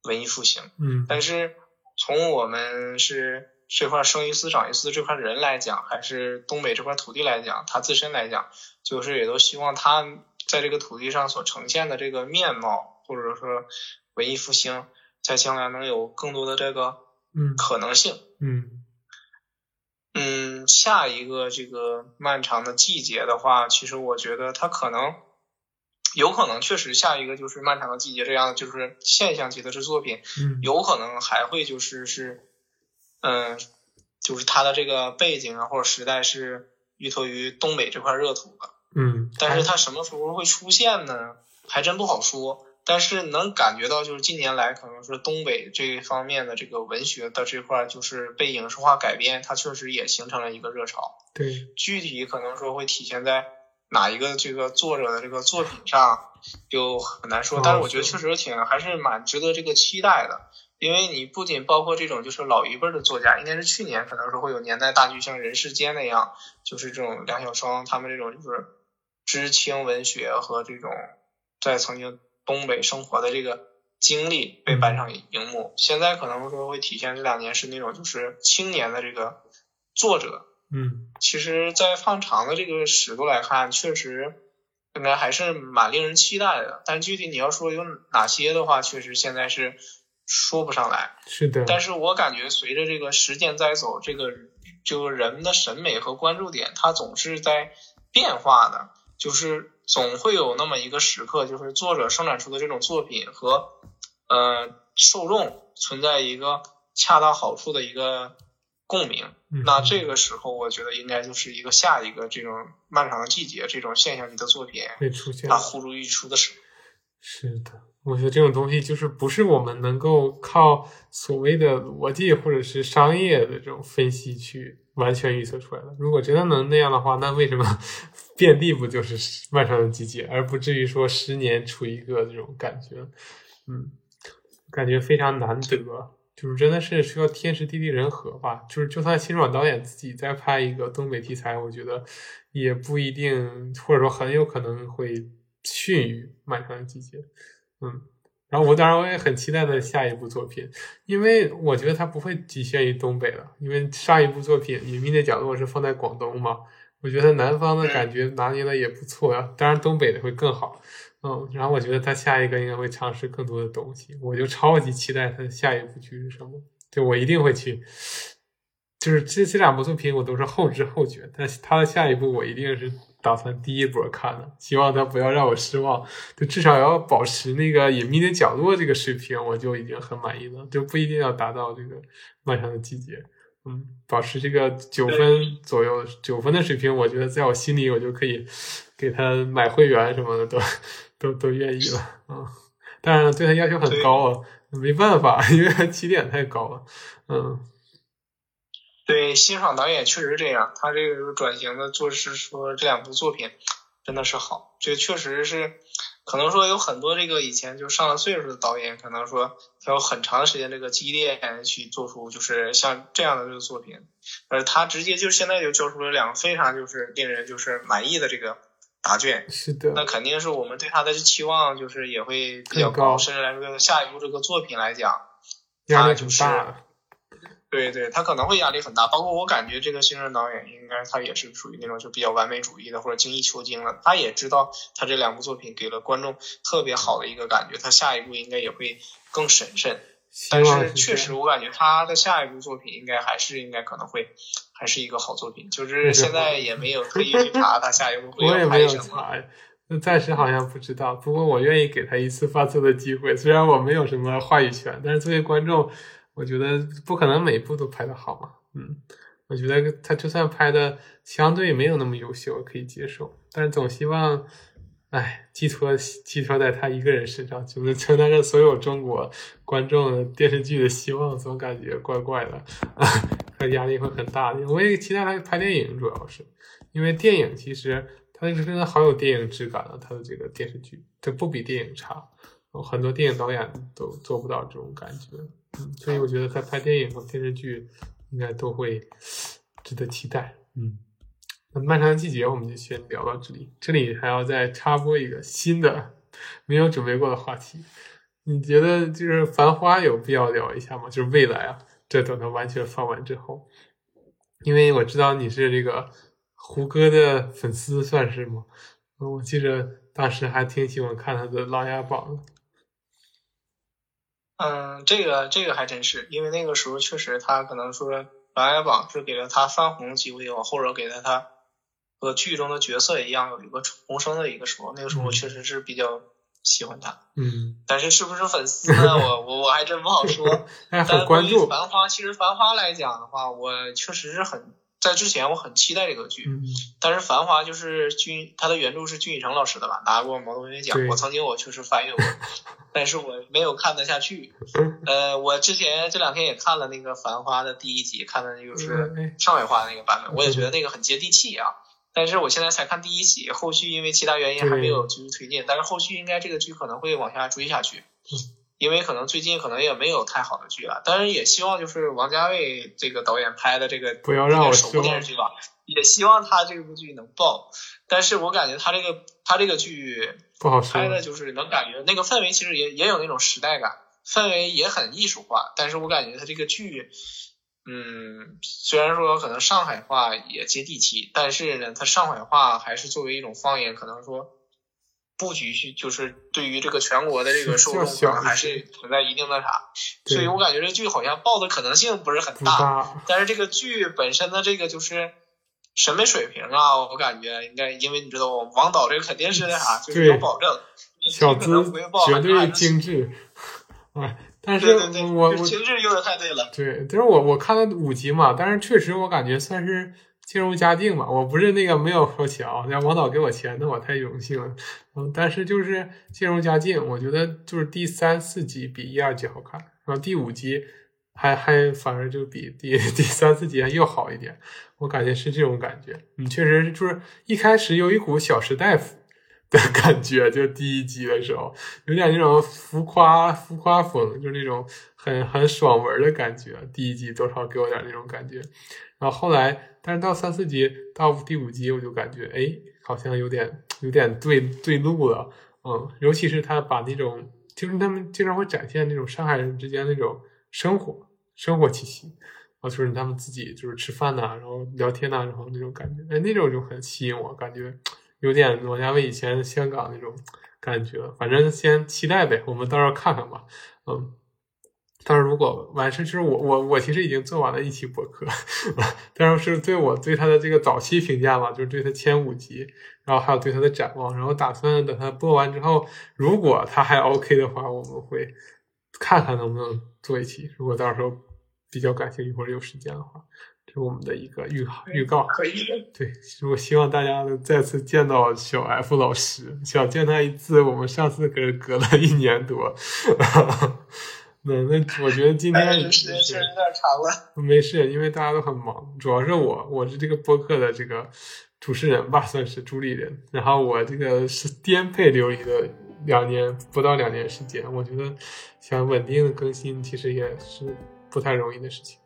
文艺复兴，嗯，但是从我们是。这块生于斯长于斯这块人来讲，还是东北这块土地来讲，他自身来讲，就是也都希望他在这个土地上所呈现的这个面貌，或者说文艺复兴，在将来能有更多的这个嗯可能性。嗯嗯，下一个这个漫长的季节的话，其实我觉得它可能有可能确实下一个就是漫长的季节这样的就是现象级的这作品，嗯，有可能还会就是是。嗯，就是它的这个背景啊，或者时代是依托于东北这块热土的。嗯，但是它什么时候会出现呢？还真不好说。但是能感觉到，就是近年来可能是东北这方面的这个文学的这块，就是被影视化改编，它确实也形成了一个热潮。对，具体可能说会体现在哪一个这个作者的这个作品上，就很难说。但是我觉得确实挺还是蛮值得这个期待的。因为你不仅包括这种就是老一辈的作家，应该是去年可能是会有年代大剧像人世间那样，就是这种梁晓霜他们这种就是知青文学和这种在曾经东北生活的这个经历被搬上荧幕。现在可能说会体现这两年是那种就是青年的这个作者，嗯，其实，在放长的这个尺度来看，确实应该还是蛮令人期待的。但具体你要说有哪些的话，确实现在是。说不上来，是的。但是我感觉随着这个时间在走，这个就人们的审美和关注点，它总是在变化的，就是总会有那么一个时刻，就是作者生产出的这种作品和呃受众存在一个恰到好处的一个共鸣。那这个时候，我觉得应该就是一个下一个这种漫长的季节这种现象级的作品会出现，它呼之欲出的时候。是的，我觉得这种东西就是不是我们能够靠所谓的逻辑或者是商业的这种分析去完全预测出来的。如果真的能那样的话，那为什么 *laughs* 遍地不就是漫长的季节，而不至于说十年出一个这种感觉？嗯，感觉非常难得，就是真的是需要天时地利人和吧。就是就算辛爽导演自己再拍一个东北题材，我觉得也不一定，或者说很有可能会。逊于《漫长的季节》，嗯，然后我当然我也很期待他下一部作品，因为我觉得他不会局限于东北了，因为上一部作品《隐秘的角落》是放在广东嘛，我觉得南方的感觉拿捏的也不错呀，当然东北的会更好，嗯，然后我觉得他下一个应该会尝试更多的东西，我就超级期待他下一部剧是什么，就我一定会去，就是这这两部作品我都是后知后觉，但他的下一部我一定是。打算第一波看的，希望他不要让我失望，就至少要保持那个隐秘的角落这个水平，我就已经很满意了，就不一定要达到这个漫长的季节，嗯，保持这个九分左右九分的水平，我觉得在我心里我就可以给他买会员什么的，都都都愿意了，嗯，当然了，对他要求很高啊，没办法，因为起点太高了，嗯。对，辛爽导演确实这样，他这个转型的做是说这两部作品真的是好，这确实是可能说有很多这个以前就上了岁数的导演，可能说他有很长时间这个积淀去做出就是像这样的这个作品，而他直接就现在就交出了两个非常就是令人就是满意的这个答卷，是的，那肯定是我们对他的期望就是也会比较高，甚至来说下一部这个作品来讲，压力就大。对对，他可能会压力很大，包括我感觉这个新人导演应该他也是属于那种就比较完美主义的或者精益求精的，他也知道他这两部作品给了观众特别好的一个感觉，他下一部应该也会更审慎。但是确实我感觉他的下一部作品应该还是应该可能会还是一个好作品，就是现在也没有特意去查他下一部会要拍什么。那暂时好像不知道，不过我愿意给他一次发错的机会，虽然我没有什么话语权，但是作为观众。我觉得不可能每部都拍的好嘛，嗯，我觉得他就算拍的相对没有那么优秀，可以接受，但是总希望，哎，寄托寄托在他一个人身上，就是承担着所有中国观众电视剧的希望，总感觉怪怪的，*laughs* 他压力会很大的。我也期待他拍电影，主要是因为电影其实他那个真的好有电影质感啊，他的这个电视剧，这不比电影差，很多电影导演都做不到这种感觉。嗯，所以我觉得他拍电影和电视剧应该都会值得期待。嗯，那漫长的季节我们就先聊到这里。这里还要再插播一个新的没有准备过的话题。你觉得就是《繁花》有必要聊一下吗？就是未来啊，这等它完全放完之后，因为我知道你是这个胡歌的粉丝，算是吗？我记着当时还挺喜欢看他的《琅琊榜》的。嗯，这个这个还真是，因为那个时候确实他可能说《琅琊榜》是给了他翻红机会，或者给了他和剧中的角色一样有一个重生的一个时候，那个时候我确实是比较喜欢他。嗯，但是是不是粉丝呢？我我我还真不好说。*laughs* 但关注《繁花》，其实《繁花》来讲的话，我确实是很。在之前我很期待这个剧，但是《繁华》就是君，他的原著是君宇成老师的吧，拿过毛东文学奖。我曾经我确实翻阅过，*laughs* 但是我没有看得下去。*laughs* 呃，我之前这两天也看了那个《繁花》的第一集，看的就是上海话那个版本，我也觉得那个很接地气啊。但是我现在才看第一集，后续因为其他原因还没有继续推进，但是后续应该这个剧可能会往下追下去。因为可能最近可能也没有太好的剧了，但是也希望就是王家卫这个导演拍的这个不要让我首部电视剧吧，也希望他这部剧能爆。但是我感觉他这个他这个剧不好拍的，就是能感觉那个氛围其实也也有那种时代感，氛围也很艺术化。但是我感觉他这个剧，嗯，虽然说可能上海话也接地气，但是呢，他上海话还是作为一种方言，可能说。布局去就是对于这个全国的这个受众可能还是存在一定的啥，所以我感觉这剧好像爆的可能性不是很大，但是这个剧本身的这个就是审美水平啊，我感觉应该因为你知道王导这个肯定是那啥，就是有保证，小资绝对精致，哎，但是我我精致用的太对了，对，但是我我看了五集嘛，但是确实我感觉算是渐入佳境吧。我不是那个没有说强，让王导给我钱，那我太荣幸了。嗯，但是就是渐入佳境，我觉得就是第三四集比一二集好看，然后第五集还还反而就比第 *laughs* 第三四集还又好一点。我感觉是这种感觉。嗯，确实就是一开始有一股小时代。的感觉，就第一集的时候，有点那种浮夸浮夸风，就是那种很很爽文的感觉。第一集多少给我点那种感觉，然后后来，但是到三四集到第五集，我就感觉，哎，好像有点有点对对路了，嗯，尤其是他把那种，就是他们经常会展现那种上海人之间那种生活生活气息，啊，就是他们自己就是吃饭呐，然后聊天呐，然后那种感觉，哎，那种就很吸引我，感觉。有点王家卫以前香港那种感觉，反正先期待呗，我们到时候看看吧。嗯，但是如果完事之后，我我我其实已经做完了一期博客，*laughs* 但是是对我对他的这个早期评价嘛，就是对他前五集，然后还有对他的展望，然后打算等他播完之后，如果他还 OK 的话，我们会看看能不能做一期。如果到时候比较感兴趣或者有时间的话。这是我们的一个预预告，可以。对，我希望大家能再次见到小 F 老师，想见他一次，我们上次可是隔了一年多。*laughs* *laughs* 那那我觉得今天时间确实有点长了。*laughs* 没事，因为大家都很忙，主要是我，我是这个播客的这个主持人吧，*laughs* 算是主理人。然后我这个是颠沛流离的两年不到两年时间，我觉得想稳定的更新，其实也是不太容易的事情。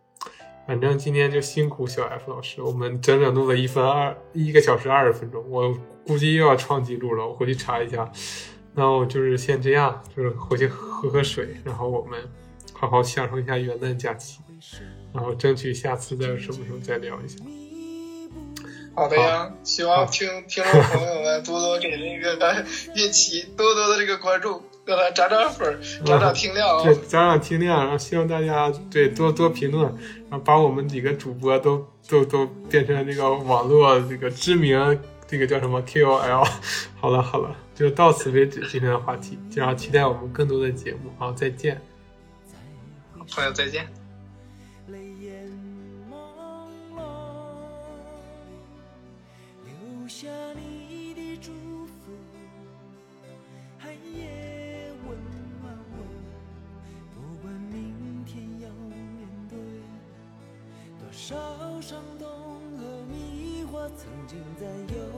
反正今天就辛苦小 F 老师，我们整整录了一分二一个小时二十分钟，我估计又要创纪录了。我回去查一下，那我就是先这样，就是回去喝喝水，然后我们好好享受一下元旦假期，然后争取下次再什么时候再聊一下。好的呀，希望听 *laughs* 听众朋友们多多给那个 *laughs* 运气多多的这个关注。让他涨涨粉，涨涨听量啊，对，涨涨听量，然后希望大家对多多评论，然后把我们几个主播都都都变成这个网络这个知名这个叫什么 KOL。好了好了，就到此为止今天的话题，然后期待我们更多的节目。好，再见，朋友再见。少伤痛和迷惑，曾经在幽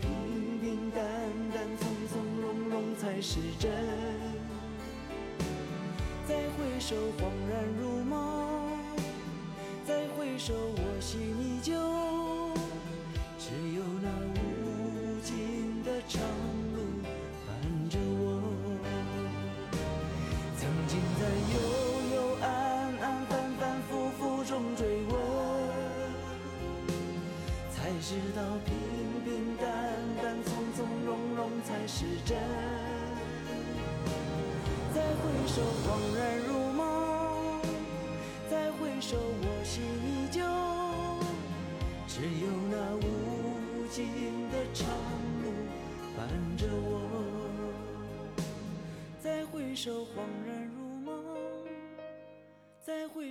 平平淡淡、从从容容才是真。再回首，恍然如梦；再回首，我心依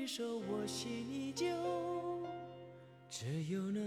手，我心依旧。只有那